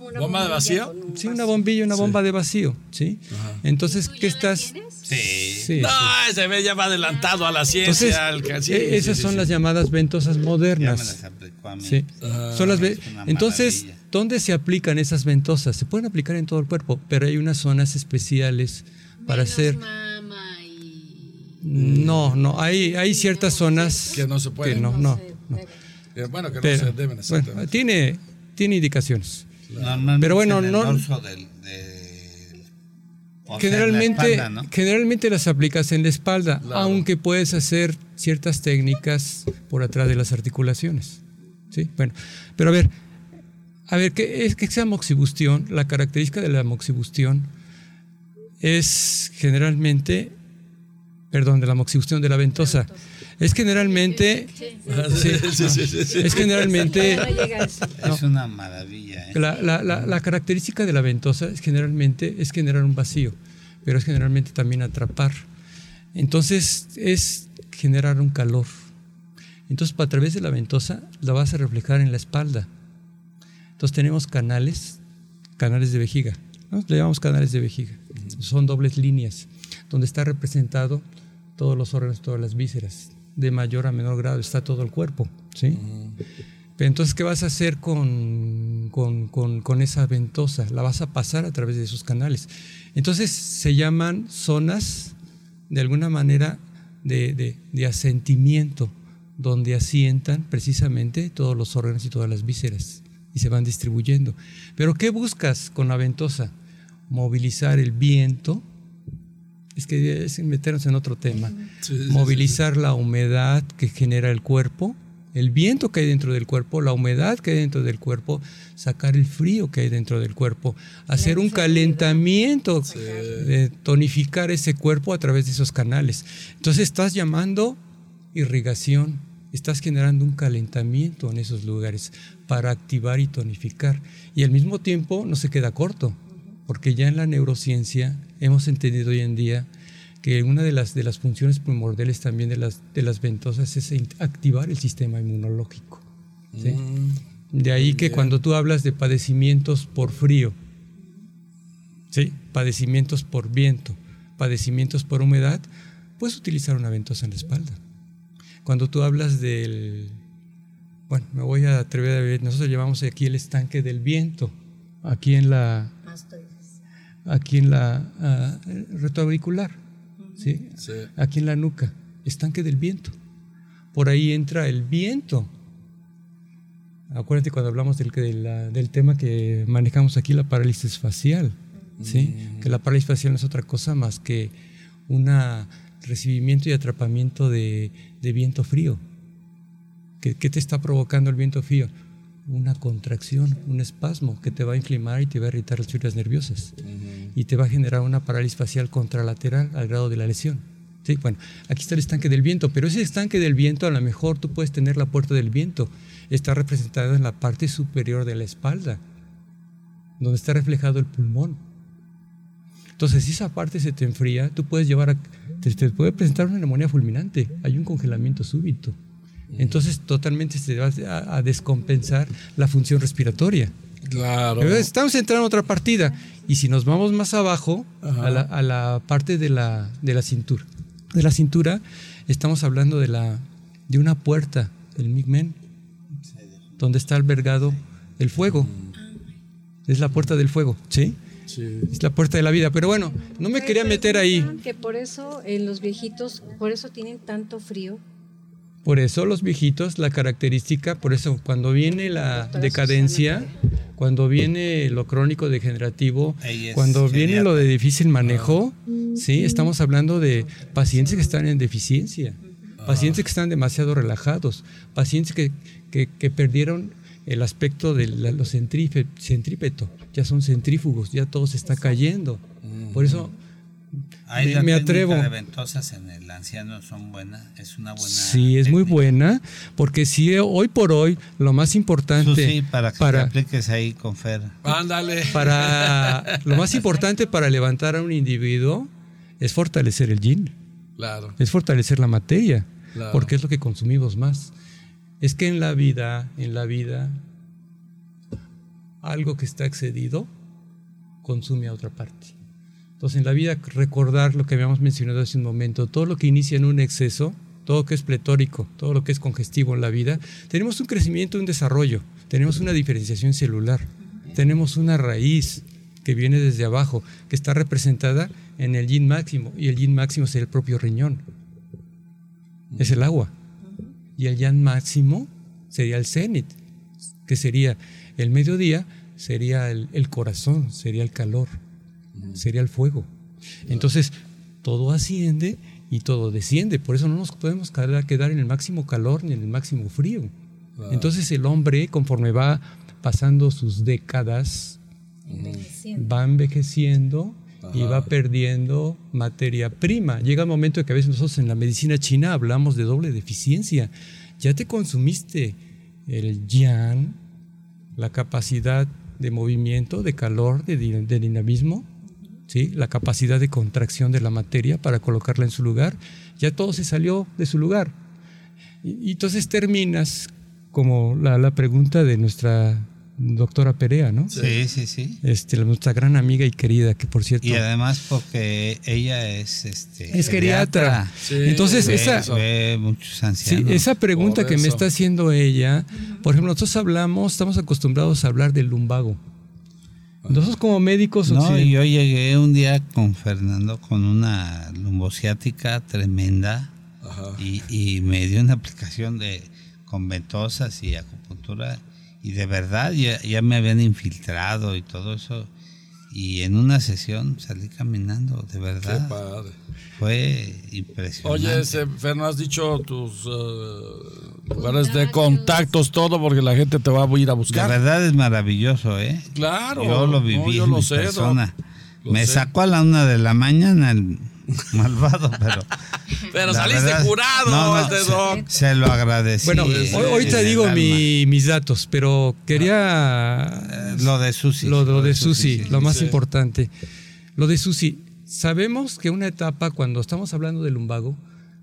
S4: una ¿Bomba de vacío?
S5: Sí, una bombilla, una bomba de vacío. ¿sí? Entonces, ¿qué estás?
S4: Sí. no, se ve ya va adelantado a la ciencia.
S5: E, esas son las llamadas ventosas modernas. Sí. Ah, son las Entonces, ¿dónde se aplican esas ventosas? Se pueden aplicar en todo el cuerpo, pero hay unas zonas especiales para hacer. No, no, hay, hay ciertas zonas
S4: que no se pueden.
S5: no, no,
S4: eh, Bueno, que no se deben hacer.
S5: tiene, tiene indicaciones. Pero bueno,
S2: en el
S5: no.
S2: Del,
S5: generalmente, generalmente las aplicas en la espalda, aunque puedes hacer ciertas técnicas por atrás de las articulaciones. ¿sí? Bueno, pero a ver, a ver, ¿qué es que sea moxibustión? La característica de la moxibustión es generalmente, perdón, de la moxibustión de la ventosa. Es generalmente, es generalmente,
S2: es una maravilla.
S5: ¿eh? La, la, la, característica de la ventosa es generalmente es generar un vacío, pero es generalmente también atrapar. Entonces es generar un calor. Entonces, a través de la ventosa la vas a reflejar en la espalda. Entonces tenemos canales, canales de vejiga, le llamamos canales de vejiga. Son dobles líneas, donde está representado todos los órganos, todas las vísceras. De mayor a menor grado está todo el cuerpo. ¿sí? Pero entonces, ¿qué vas a hacer con, con, esa ventosa? La vas a pasar a través de esos canales. Entonces se llaman zonas, de alguna manera, de, de asentimiento, donde asientan precisamente todos los órganos y todas las vísceras y se van distribuyendo. Pero ¿qué buscas con la ventosa? Movilizar el viento, es que es meternos en otro tema, movilizar la humedad que genera el cuerpo, el viento que hay dentro del cuerpo, la humedad que hay dentro del cuerpo, sacar el frío que hay dentro del cuerpo, hacer un calentamiento, tonificar ese cuerpo a través de esos canales. Entonces estás llamando irrigación, estás generando un calentamiento en esos lugares para activar y tonificar. Y al mismo tiempo no se queda corto, porque ya en la neurociencia hemos entendido hoy en día que una de las, de las funciones primordiales también de las, de las ventosas es activar el sistema inmunológico. Mm, de ahí que cuando tú hablas de padecimientos por frío, ¿sí? padecimientos por viento, padecimientos por humedad, puedes utilizar una ventosa en la espalda. Cuando tú hablas del bueno, me voy a atrever a ver, nosotros llevamos aquí el estanque del viento, aquí en la, aquí en la uh, retroauricular, ¿sí? aquí en la nuca, estanque del viento. Por ahí entra el viento. Acuérdate cuando hablamos del, del tema que manejamos aquí, la parálisis facial, ¿sí? Mm. que la parálisis facial no es otra cosa más que un recibimiento y atrapamiento de viento frío. ¿Qué, te está provocando el viento frío? Una contracción, un espasmo que te va a inflamar y te va a irritar las fibras nerviosas. Y te va a generar una parálisis facial contralateral al grado de la lesión. ¿Sí? Bueno, aquí está el estanque del viento, pero ese estanque del viento a lo mejor tú puedes tener la puerta del viento. Está representada en la parte superior de la espalda, donde está reflejado el pulmón. Entonces, si esa parte se te enfría, tú puedes llevar a, te puede presentar una neumonía fulminante. Hay un congelamiento súbito. Entonces totalmente se va a, descompensar la función respiratoria.
S4: Claro.
S5: estamos entrando en otra partida. Y si nos vamos más abajo, a la, parte de la, de la cintura. De la cintura, estamos hablando de, la, de una puerta, el Migmen, donde está albergado el fuego. Es la puerta del fuego, ¿sí? Sí. Es la puerta de la vida. Pero bueno, no me quería meter ahí.
S6: Que por eso en los viejitos, por eso tienen tanto frío,
S5: por eso los viejitos, la característica, por eso cuando viene la decadencia, cuando viene lo crónico degenerativo, cuando viene lo de difícil manejo, sí, estamos hablando de pacientes que están en deficiencia, pacientes que están demasiado relajados, pacientes que, que, perdieron el aspecto de los centrípeto, ya son centrífugos, ya todo se está cayendo. Por eso
S2: me, me atrevo. de ventosas en el anciano son buenas, es una buena.
S5: Sí, es muy buena, porque si hoy por hoy lo más importante.
S2: Sí, para que para, te apliques ahí con Fer.
S4: Ándale.
S5: Para, lo más importante para levantar a un individuo es fortalecer el yin.
S4: Claro.
S5: Es fortalecer la materia, porque es lo que consumimos más. Es que en la vida, en la vida, algo que está excedido consume a otra parte. Entonces, en la vida, recordar lo que habíamos mencionado hace un momento, todo lo que inicia en un exceso, todo lo que es pletórico, todo lo que es congestivo en la vida, tenemos un crecimiento, un desarrollo, tenemos una diferenciación celular, tenemos una raíz que viene desde abajo, que está representada en el yin máximo, y el yin máximo sería el propio riñón, es el agua, y el yang máximo sería el cenit, que sería el mediodía, sería el corazón, sería el calor sería el fuego. Entonces, todo asciende y todo desciende. Por eso no nos podemos quedar en el máximo calor ni en el máximo frío. Entonces el hombre, conforme va pasando sus décadas, va envejeciendo y va perdiendo materia prima. Llega el momento en que a veces nosotros en la medicina china hablamos de doble deficiencia. Ya te consumiste el yang, la capacidad de movimiento, de calor, de, dinamismo, ¿sí? la capacidad de contracción de la materia para colocarla en su lugar, ya todo se salió de su lugar. Y, entonces terminas como la pregunta de nuestra doctora Perea, ¿no?
S2: Sí, sí, sí.
S5: Este, nuestra gran amiga y querida, que por cierto.
S2: Y además porque ella es este
S5: es geriatra. Entonces, esa
S2: muchos ancianos.
S5: esa pregunta que me está haciendo ella, por ejemplo, nosotros hablamos, estamos acostumbrados a hablar del lumbago. Nosotros como médicos
S2: No, yo llegué un día con Fernando con una lumbociática tremenda y, y me dio una aplicación de con ventosas y acupuntura y de verdad ya, me habían infiltrado y todo eso. Y en una sesión salí caminando, de verdad. Qué padre. Fue impresionante.
S4: Oye, Fernando, has dicho tus eh, lugares de contactos, todo, porque la gente te va a ir a buscar.
S2: De verdad es maravilloso, ¿eh?
S4: Claro.
S2: Yo lo viví yo en lo sé, persona. me sacó a la una de la mañana el malvado, pero.
S4: Pero saliste curado, este
S2: se, lo agradecí.
S5: Bueno, hoy, te digo mis datos, pero quería.
S2: Eh, lo de Susi.
S5: Lo, de Susi, lo más importante. Lo de Susi. Sabemos que una etapa, cuando estamos hablando del lumbago,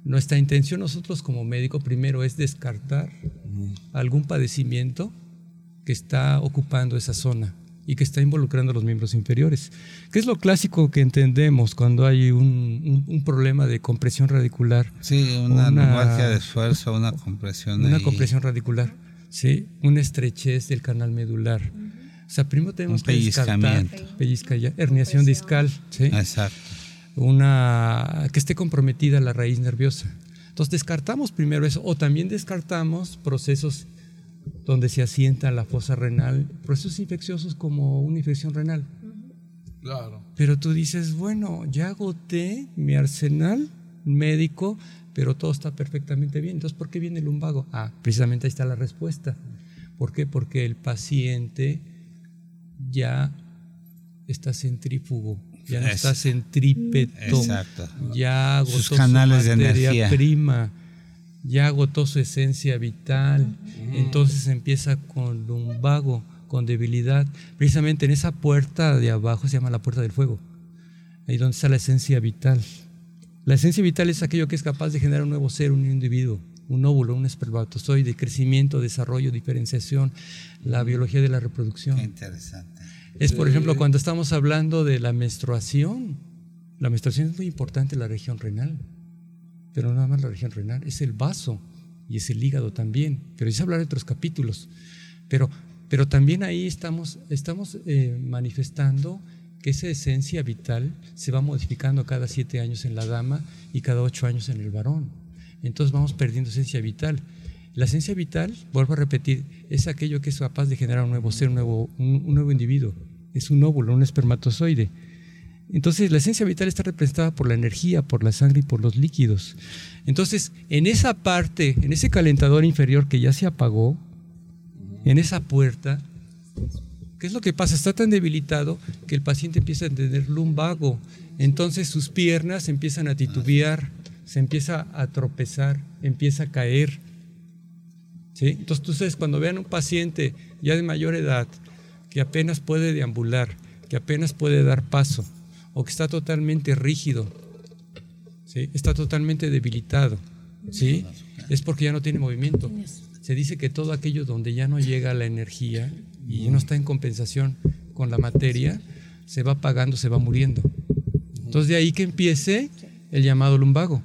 S5: nuestra intención nosotros como médico primero es descartar algún padecimiento que está ocupando esa zona y que está involucrando a los miembros inferiores. ¿Qué es lo clásico que entendemos cuando hay un, problema de compresión radicular?
S2: Sí, una, una de esfuerzo, una compresión.
S5: Una compresión radicular, sí, una estrechez del canal medular. O sea, primero tenemos un
S2: pellizcamiento.
S5: que herniación discal, ¿sí?
S2: Exacto.
S5: Una que esté comprometida la raíz nerviosa. Entonces descartamos primero eso o también descartamos procesos donde se asienta la fosa renal, procesos infecciosos como una infección renal.
S4: Claro.
S5: Pero tú dices, bueno, ya agoté mi arsenal médico, pero todo está perfectamente bien. Entonces, ¿por qué viene el lumbago? Ah, precisamente ahí está la respuesta. ¿Por qué? Porque el paciente ya está centrífugo, ya no está centrípeto,
S2: Exacto.
S5: ya agotó
S2: sus canales
S5: de
S2: energía.
S5: prima ya agotó su esencia vital, entonces empieza con lumbago, con debilidad. Precisamente en esa puerta de abajo se llama la puerta del fuego, ahí donde está la esencia vital. La esencia vital es aquello que es capaz de generar un nuevo ser, un individuo, un óvulo, un espermatozoide, crecimiento, desarrollo, diferenciación, la biología de la reproducción.
S2: interesante.
S5: Es, por ejemplo, cuando estamos hablando de la menstruación. La menstruación es muy importante en la región renal pero nada más la región renal, es el vaso y es el hígado también, pero es hablar de otros capítulos. Pero, pero también ahí estamos, estamos eh, manifestando que esa esencia vital se va modificando cada siete años en la dama y cada ocho años en el varón. Entonces vamos perdiendo esencia vital. La esencia vital, vuelvo a repetir, es aquello que es capaz de generar un nuevo ser, un nuevo, un nuevo individuo. Es un óvulo, un espermatozoide. Entonces la esencia vital está representada por la energía, por la sangre y por los líquidos. Entonces, en esa parte, en ese calentador inferior que ya se apagó, en esa puerta, ¿qué es lo que pasa? Está tan debilitado que el paciente empieza a tener lumbago. Entonces sus piernas empiezan a titubear, se empieza a tropezar, empieza a caer. ¿Sí? Entonces, ustedes cuando vean un paciente ya de mayor edad que apenas puede deambular, que apenas puede dar paso, o que está totalmente rígido, ¿sí? está totalmente debilitado, ¿sí? es porque ya no tiene movimiento. Se dice que todo aquello donde ya no llega la energía y no está en compensación con la materia, se va apagando, se va muriendo. Entonces de ahí que empiece el llamado lumbago,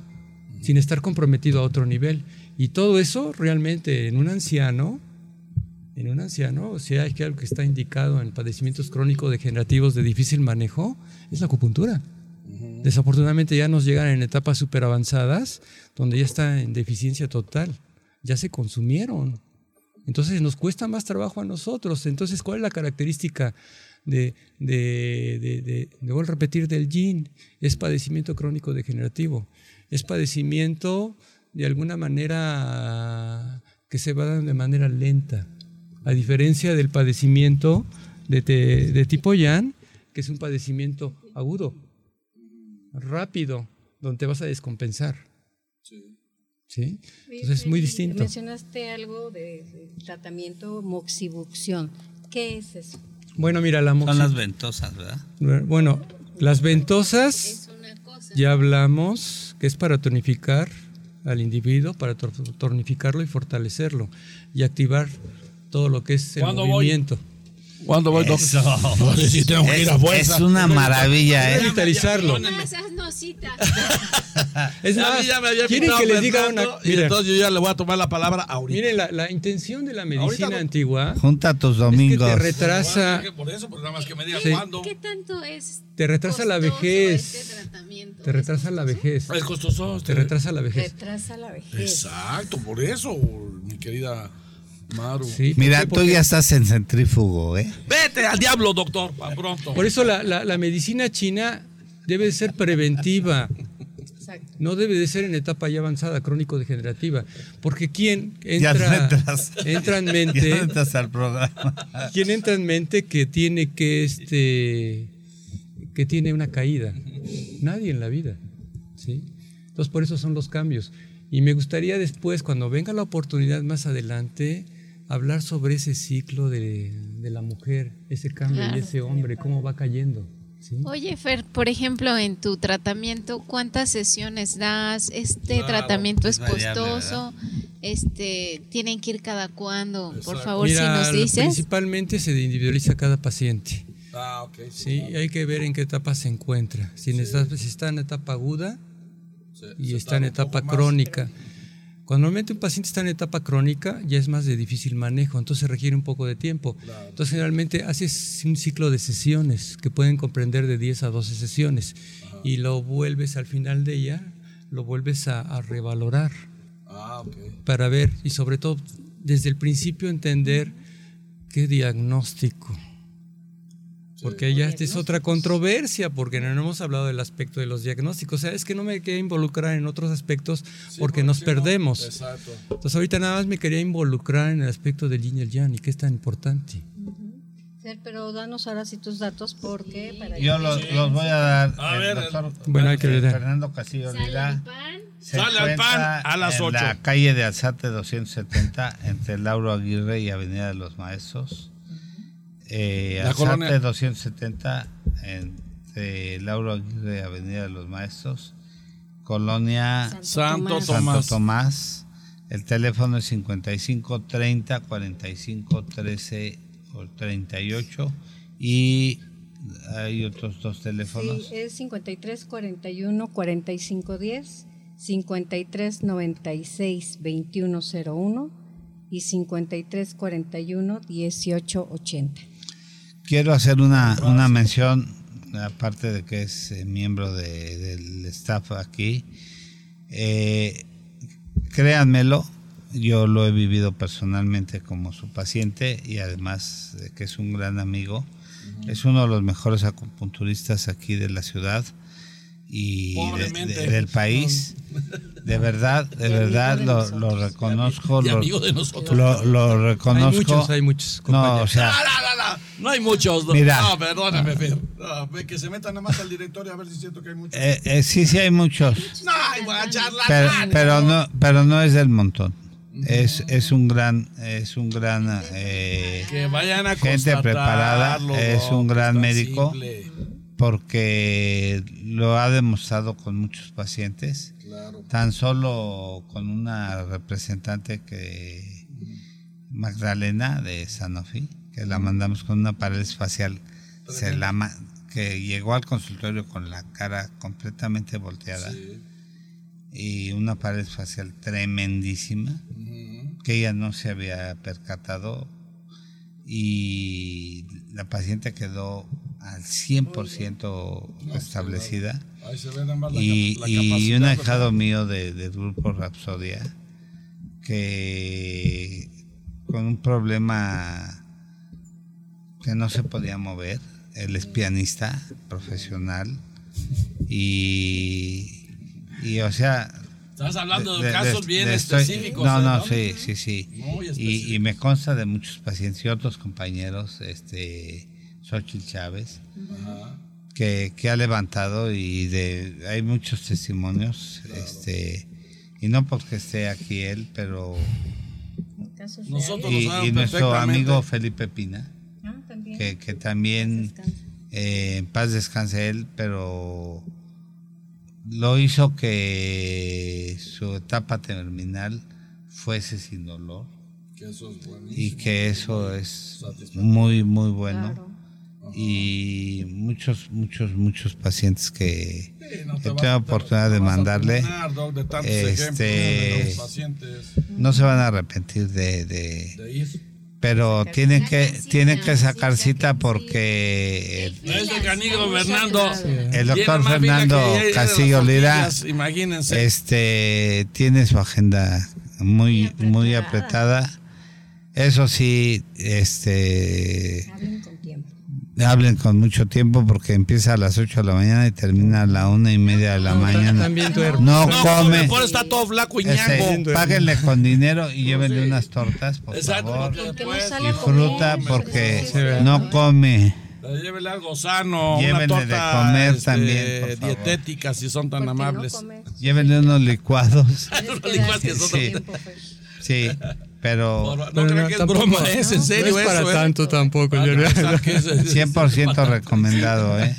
S5: sin estar comprometido a otro nivel. Y todo eso realmente en un anciano, en un anciano, si hay algo que está indicado en padecimientos crónicos degenerativos de difícil manejo, es la acupuntura. Desafortunadamente ya nos llegan en etapas súper avanzadas donde ya está en deficiencia total, ya se consumieron. Entonces nos cuesta más trabajo a nosotros. Entonces, ¿cuál es la característica de, de, de, de, repetir, del yin, es padecimiento crónico degenerativo, es padecimiento de alguna manera que se va dando de manera lenta, a diferencia del padecimiento de, de tipo yang, que es un padecimiento agudo, rápido, donde te vas a descompensar. Sí. Entonces es muy distinto.
S6: Mencionaste algo de, tratamiento moxibucción. ¿Qué es eso?
S5: Bueno, mira, la
S2: Son las ventosas, ¿verdad?
S5: Bueno, las ventosas, ya hablamos, que es para tonificar al individuo, para tonificarlo y fortalecerlo y activar todo lo que es el movimiento.
S4: ¿Cuándo voy,
S2: Eso. No sé si tengo que ir a fuerza. Es una maravilla, ¿eh?
S5: Revitalizarlo. es más, quieren que les diga una.
S4: Y entonces yo ya le voy a tomar la palabra ahorita.
S5: Miren, la, la intención de la medicina antigua.
S2: Junta tus domingos.
S5: Es que te retrasa.
S4: Por eso, pero nada más que me digas
S3: sí.
S4: cuándo.
S3: ¿Qué tanto es?
S5: Te retrasa la vejez. Este te retrasa la vejez.
S4: Es costoso.
S5: Te retrasa la vejez.
S6: Retrasa la vejez.
S4: Exacto, por eso, mi querida. Maru.
S2: Mira, tú ya estás en centrífugo, ¿eh?
S4: Vete al diablo, doctor, pronto.
S5: Por eso la, la, la medicina china debe ser preventiva. No debe de ser en etapa ya avanzada, crónico-degenerativa. Porque quien entra, entra en mente.
S2: al programa.
S5: ¿Quién entra en mente que tiene que este que tiene una caída? Nadie en la vida. ¿sí? Entonces, por eso son los cambios. Y me gustaría después, cuando venga la oportunidad más adelante, hablar sobre ese ciclo de, la mujer, ese cambio y ese hombre, cómo va cayendo.
S3: Oye, Fer, por ejemplo, en tu tratamiento, ¿cuántas sesiones das? ¿Este tratamiento es, costoso? este ¿Tienen que ir cada cuándo? Por favor, si nos dices.
S5: Principalmente se individualiza cada paciente. Ah, ok. Sí, hay que ver en qué etapa se encuentra. Si, está, si está en etapa aguda y está en etapa crónica. Cuando normalmente un paciente está en etapa crónica, ya es más de difícil manejo, entonces requiere un poco de tiempo. Entonces, generalmente haces un ciclo de sesiones que pueden comprender de 10 a 12 sesiones y lo vuelves al final de ella, lo vuelves a, revalorar. Ah, para ver y sobre todo desde el principio entender qué diagnóstico porque ya es otra controversia, porque no hemos hablado del aspecto de los diagnósticos. O sea, es que no me quería involucrar en otros aspectos porque nos perdemos. Exacto. Entonces ahorita nada más me quería involucrar en el aspecto del yin y el yang y que es tan importante.
S6: Pero danos ahora sí tus datos porque
S2: para Yo los, voy a dar.
S4: A ver,
S5: bueno, hay que ver.
S2: Fernando Castillo Lira.
S4: Sale al pan a las 8.
S2: En la calle de Alzate 270, entre Lauro Aguirre y Avenida de los Maestros eh, la colonia 270 entre Lauro Aguirre, Avenida de los Maestros, Colonia
S4: Santo,
S2: Tomás. El teléfono es 55 30 45 13 o 38 y hay otros dos teléfonos.
S6: Sí, es 53 41 45 10, 53 96 21 01 y 53 41 18 80
S2: quiero hacer una, una mención, aparte de que es eh, miembro del staff aquí. Eh, créanmelo, yo lo he vivido personalmente como su paciente y además de que es un gran amigo. Es uno de los mejores acupunturistas aquí de la ciudad y del país. De verdad, de verdad lo, lo reconozco. Lo, Lo, lo, reconozco. Hay
S5: muchos, hay muchos.
S2: No, o sea,
S4: no, hay muchos. No,
S2: mira,
S4: no perdóname, Fer. que se metan nada más al directorio a ver si siento que hay muchos.
S2: Eh, eh, sí, sí hay muchos.
S4: No, voy a charlar.
S2: Pero, pero, no, pero no es del montón. Es, es un gran es un gran eh,
S4: que vayan a
S2: gente preparada es un gran médico porque lo ha demostrado con muchos pacientes. Tan solo con una representante que Magdalena de Sanofi, que la mandamos con una parálisis facial, se la, que llegó al consultorio con la cara completamente volteada y una parálisis facial tremendísima, que ella no se había percatado y la paciente quedó al 100% establecida. y, y un ahijado mío de, del grupo Rapsodia que con un problema que no se podía mover. Él es pianista profesional y, y o sea...
S4: Estás hablando de, casos bien específicos.
S2: No, ¿eh, no, sí, sí, sí. Y, y, me consta de muchos pacientes y otros compañeros, este, Xochitl Chávez, que, que, ha levantado y de hay muchos testimonios, este, y no porque esté aquí él, pero
S4: nosotros
S2: y, nuestro amigo Felipe Pina, ah, que, que, también eh, en paz descanse él, pero lo hizo que su etapa terminal fuese sin dolor. Y que eso es muy muy bueno y muchos muchos muchos pacientes que he tenido oportunidad de mandarle este no se van a arrepentir de, de, pero tienen que tienen que sacar cita porque el doctor Fernando Castillo Lira este tiene su agenda muy muy apretada. eso sí este hablen con mucho tiempo porque empieza a las 8 de la mañana y termina a la una y media de la mañana. No, come.
S4: Por está todo flaco y
S2: este, Páguenle con dinero y llévenle unas tortas, por favor. Y fruta porque no come.
S4: Llévenle algo sano,
S2: Llévenle una torta, de comer este, también,
S4: dietética si son tan amables.
S2: Llévenle unos licuados.
S4: unos licuados que son
S2: sí. sí. Pero
S4: no, creo que es broma, es en serio
S5: no
S4: es
S5: para
S4: eso,
S5: tanto
S4: ¿eh?
S5: tampoco. yo
S2: 100% recomendado, ¿eh?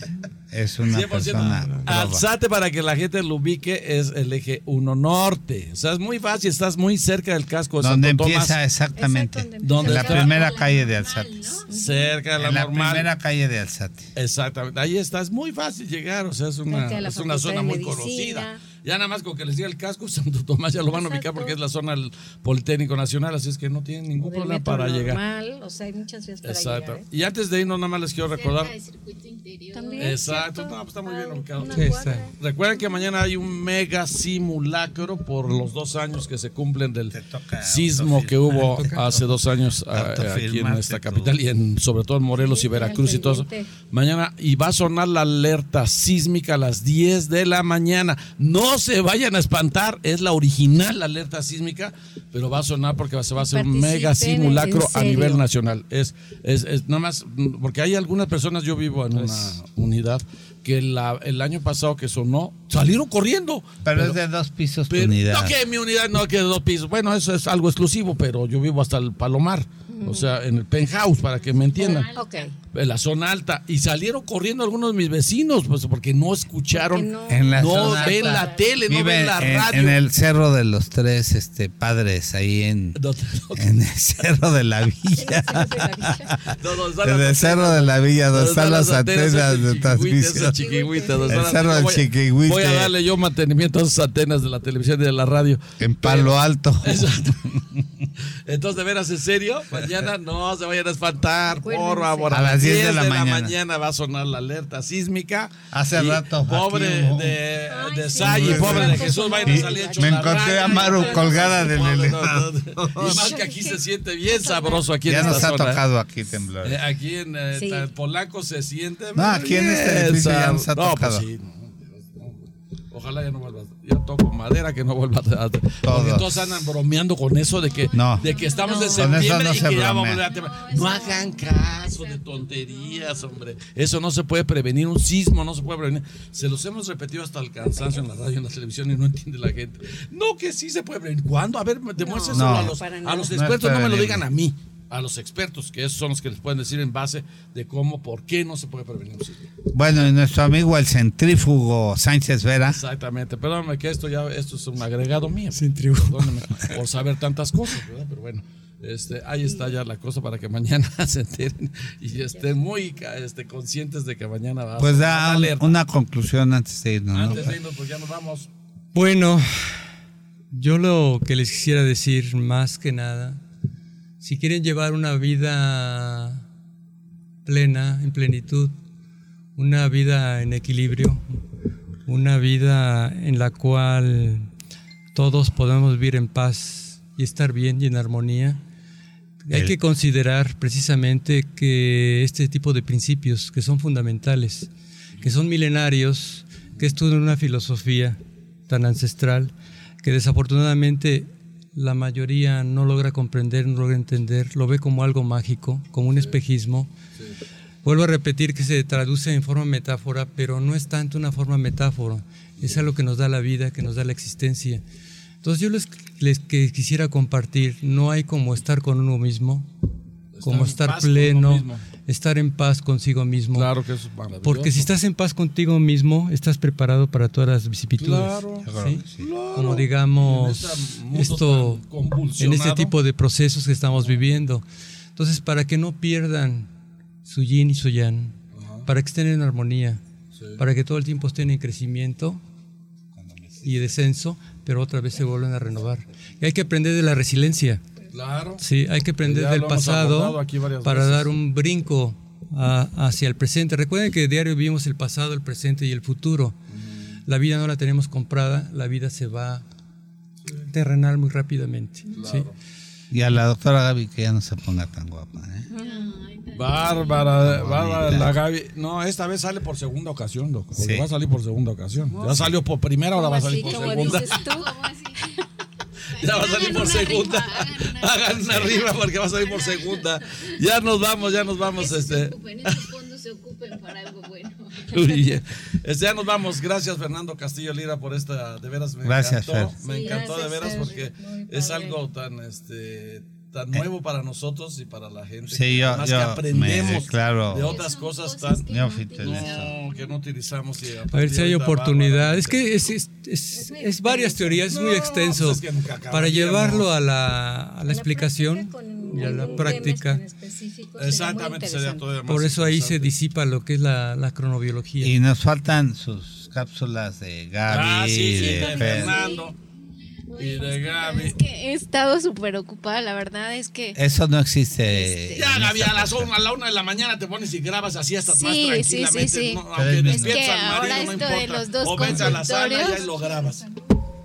S2: Es una persona.
S4: Alzate para que la gente lo ubique es el eje 1 norte. O sea, es muy fácil, estás muy cerca del casco
S2: de Donde empieza exactamente. Donde en la primera calle de Alzate.
S4: Cerca de la
S2: en
S4: normal.
S2: la primera calle de Alzate.
S4: Exactamente. Ahí está, es muy fácil llegar, o sea, es una, es una zona muy conocida. Ya nada más con que les diga el casco, Santo Tomás ya lo van a ubicar porque es la zona del Politécnico Nacional, así es que no tienen ningún problema para llegar.
S6: Normal, o sea, hay muchas vías para Exacto. Llegar, ¿eh?
S4: Y antes de irnos, nada más les quiero recordar.
S6: También,
S4: Exacto, no, pues está muy bien ubicado. Sí, Recuerden que mañana hay un mega simulacro por los dos años que se cumplen del sismo que hubo hace dos años aquí en esta capital y en sobre todo en Morelos y Veracruz y todo eso. Mañana y va a sonar la alerta sísmica a las 10 de la mañana. No se vayan a espantar, es la original alerta sísmica, pero va a sonar porque se va a hacer un mega simulacro a nivel nacional. Es, es, es nada más, porque hay algunas personas, yo vivo en una unidad que la, el año pasado que sonó, salieron corriendo.
S2: Pero, es de dos pisos tu unidad.
S4: No que mi unidad no que de dos pisos. Bueno, eso es algo exclusivo, pero yo vivo hasta el Palomar. O sea, en el penthouse, para que me entiendan. En la zona alta. Y salieron corriendo algunos de mis vecinos, pues porque no escucharon.
S6: No,
S2: en la
S4: no ven la tele, no ven la radio.
S2: En, el cerro de los tres este padres, ahí en, en el cerro de la villa. en el cerro de la villa, donde están las antenas de transmisión. El cerro del Chiquihuite.
S4: Voy a darle yo mantenimiento a esas antenas de la televisión y de la radio.
S2: En Palo Alto.
S4: Entonces, de veras, ¿en serio? Mañana no se vayan a espantar, por favor.
S2: A las 10 de la, mañana.
S4: va a sonar la alerta sísmica.
S2: Hace rato.
S4: Pobre de, de Say y pobre de Jesús, vayan a salir
S2: Me encontré a Maru colgada del elevador.
S4: Y más que aquí se siente bien sabroso aquí
S2: ya
S4: en
S2: esta
S4: zona.
S2: Ya nos ha tocado aquí temblor.
S4: Eh, aquí en eh, Polanco se siente
S2: No, aquí en este edificio ya nos ha
S4: no,
S2: tocado.
S4: Pues sí, Ojalá ya no vuelva. Ya toco madera que no vuelva a. Porque todos andan bromeando con eso de que,
S2: no.
S4: de que estamos en septiembre no y que ya vamos a No hagan caso de tonterías, hombre. Eso no se puede prevenir. Un sismo no se puede prevenir. Se los hemos repetido hasta el cansancio en la radio, en la televisión y no entiende la gente. No, que sí se puede prevenir. ¿Cuándo? A ver, demuéstrenselo
S2: No,
S4: a los, a los expertos, no me lo digan a mí a los expertos, que esos son los que les pueden decir en base de cómo, por qué no se puede prevenir un sismo.
S2: Bueno, y nuestro amigo el centrífugo Sánchez Vera.
S4: Exactamente, perdóname que esto ya esto es un agregado mío.
S5: Centrífugo.
S4: Perdóname por saber tantas cosas, ¿verdad? Pero bueno, este, ahí está ya la cosa para que mañana se enteren y estén muy este, conscientes de que mañana va
S2: Pues
S4: a
S2: da
S4: alerta.
S2: una conclusión antes de irnos. ¿no?
S4: Antes de irnos, pues ya nos vamos.
S5: Bueno, yo lo que les quisiera decir más que nada, si quieren llevar una vida plena, en plenitud, una vida en equilibrio, una vida en la cual todos podemos vivir en paz y estar bien y en armonía, Hay que considerar precisamente que este tipo de principios que son fundamentales, que son milenarios, que estudian una filosofía tan ancestral, que desafortunadamente la mayoría no logra comprender, no logra entender, lo ve como algo mágico, como un espejismo. Vuelvo a repetir que se traduce en forma metáfora, pero no es tanto una forma metáfora, es algo que nos da la vida, que nos da la existencia. Entonces yo les, les quisiera compartir, no hay como estar con uno mismo, como estar pleno, estar en paz consigo mismo.
S4: Claro que eso
S5: es Porque si estás en paz contigo mismo, estás preparado para todas las vicisitudes.
S4: Claro,
S5: Como digamos, esto, en este tipo de procesos que estamos viviendo. Entonces, para que no pierdan su yin y su yang, para que estén en armonía, para que todo el tiempo estén en crecimiento y descenso, pero otra vez se vuelven a renovar. Y hay que aprender de la resiliencia.
S4: Claro.
S5: Sí, hay que aprender del pasado para dar un brinco hacia el presente. Recuerden que diario vivimos el pasado, el presente y el futuro. La vida no la tenemos comprada, la vida se va terrenal muy rápidamente.
S2: Y a la doctora Gaby que ya no se ponga tan guapa. ¿eh?
S4: Bárbara, Bárbara, la Gaby. No, esta vez sale por segunda ocasión, doctor. Va a salir por segunda ocasión. Ya salió por primera, ahora va a salir por segunda. ya va a salir por segunda. Hagan una rima porque va a salir por segunda. Ya nos vamos, ya nos vamos. Este. se ocupen para algo bueno. Este, ya nos vamos. Gracias, Fernando Castillo Lira, por esta. De veras, me
S2: gracias,
S4: encantó. Me encantó de veras porque es algo tan. este tan nuevo para nosotros y para la gente.
S2: Sí, yo,
S4: que aprendemos
S2: claro.
S4: de otras cosas tan
S2: no,
S4: que no utilizamos.
S5: a, ver si hay oportunidad. Es que es, es, es, varias teorías, es muy extenso. para llevarlo a la, a la explicación y a la práctica.
S4: Exactamente, sería todo
S5: Por eso ahí se disipa lo que es la, la cronobiología.
S2: Y nos faltan sus cápsulas de Gaby, ah, sí, de,
S4: Fernando. Y de Gaby.
S3: Es que he estado súper ocupada, la verdad es que.
S2: Eso no existe.
S4: Este, ya, Gaby, a las una, a la una de la mañana te pones y grabas así hasta más tranquilamente. Sí, sí, sí.
S3: aunque es que ahora esto de los dos
S4: o vete a la sala y ahí lo grabas.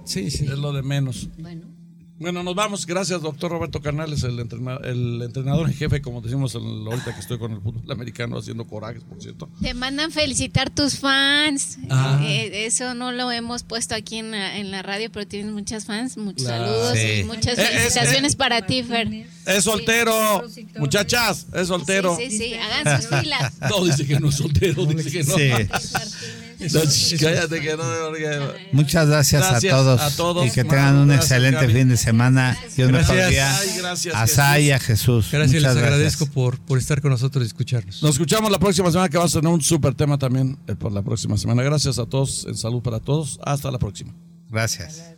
S5: Sí, sí.
S4: Es lo de menos. Bueno. Bueno, nos vamos. Gracias, doctor Roberto Canales, el, entrenador, el entrenador en jefe, como decimos ahorita que estoy con el fútbol americano haciendo corajes, por cierto.
S3: Te mandan felicitar tus fans. Ah. Eh, eso no lo hemos puesto aquí en la, en la radio, pero tienes muchas fans. Muchos saludos y muchas eh, felicitaciones para ti, Fer.
S4: Es soltero. Muchachas, es soltero.
S3: Sí, sí, sí. Hagan sus filas.
S4: No, dice que no es soltero, dice que no.
S2: Muchas gracias, a, todos, y que tengan un excelente fin de semana y un mejor día a Sai y a Jesús.
S5: Gracias, les agradezco por, por estar con nosotros y escucharnos.
S4: Nos escuchamos la próxima semana que vamos a tener un súper tema también eh, por la próxima semana. Gracias a todos, en salud para todos. Hasta la próxima.
S2: Gracias.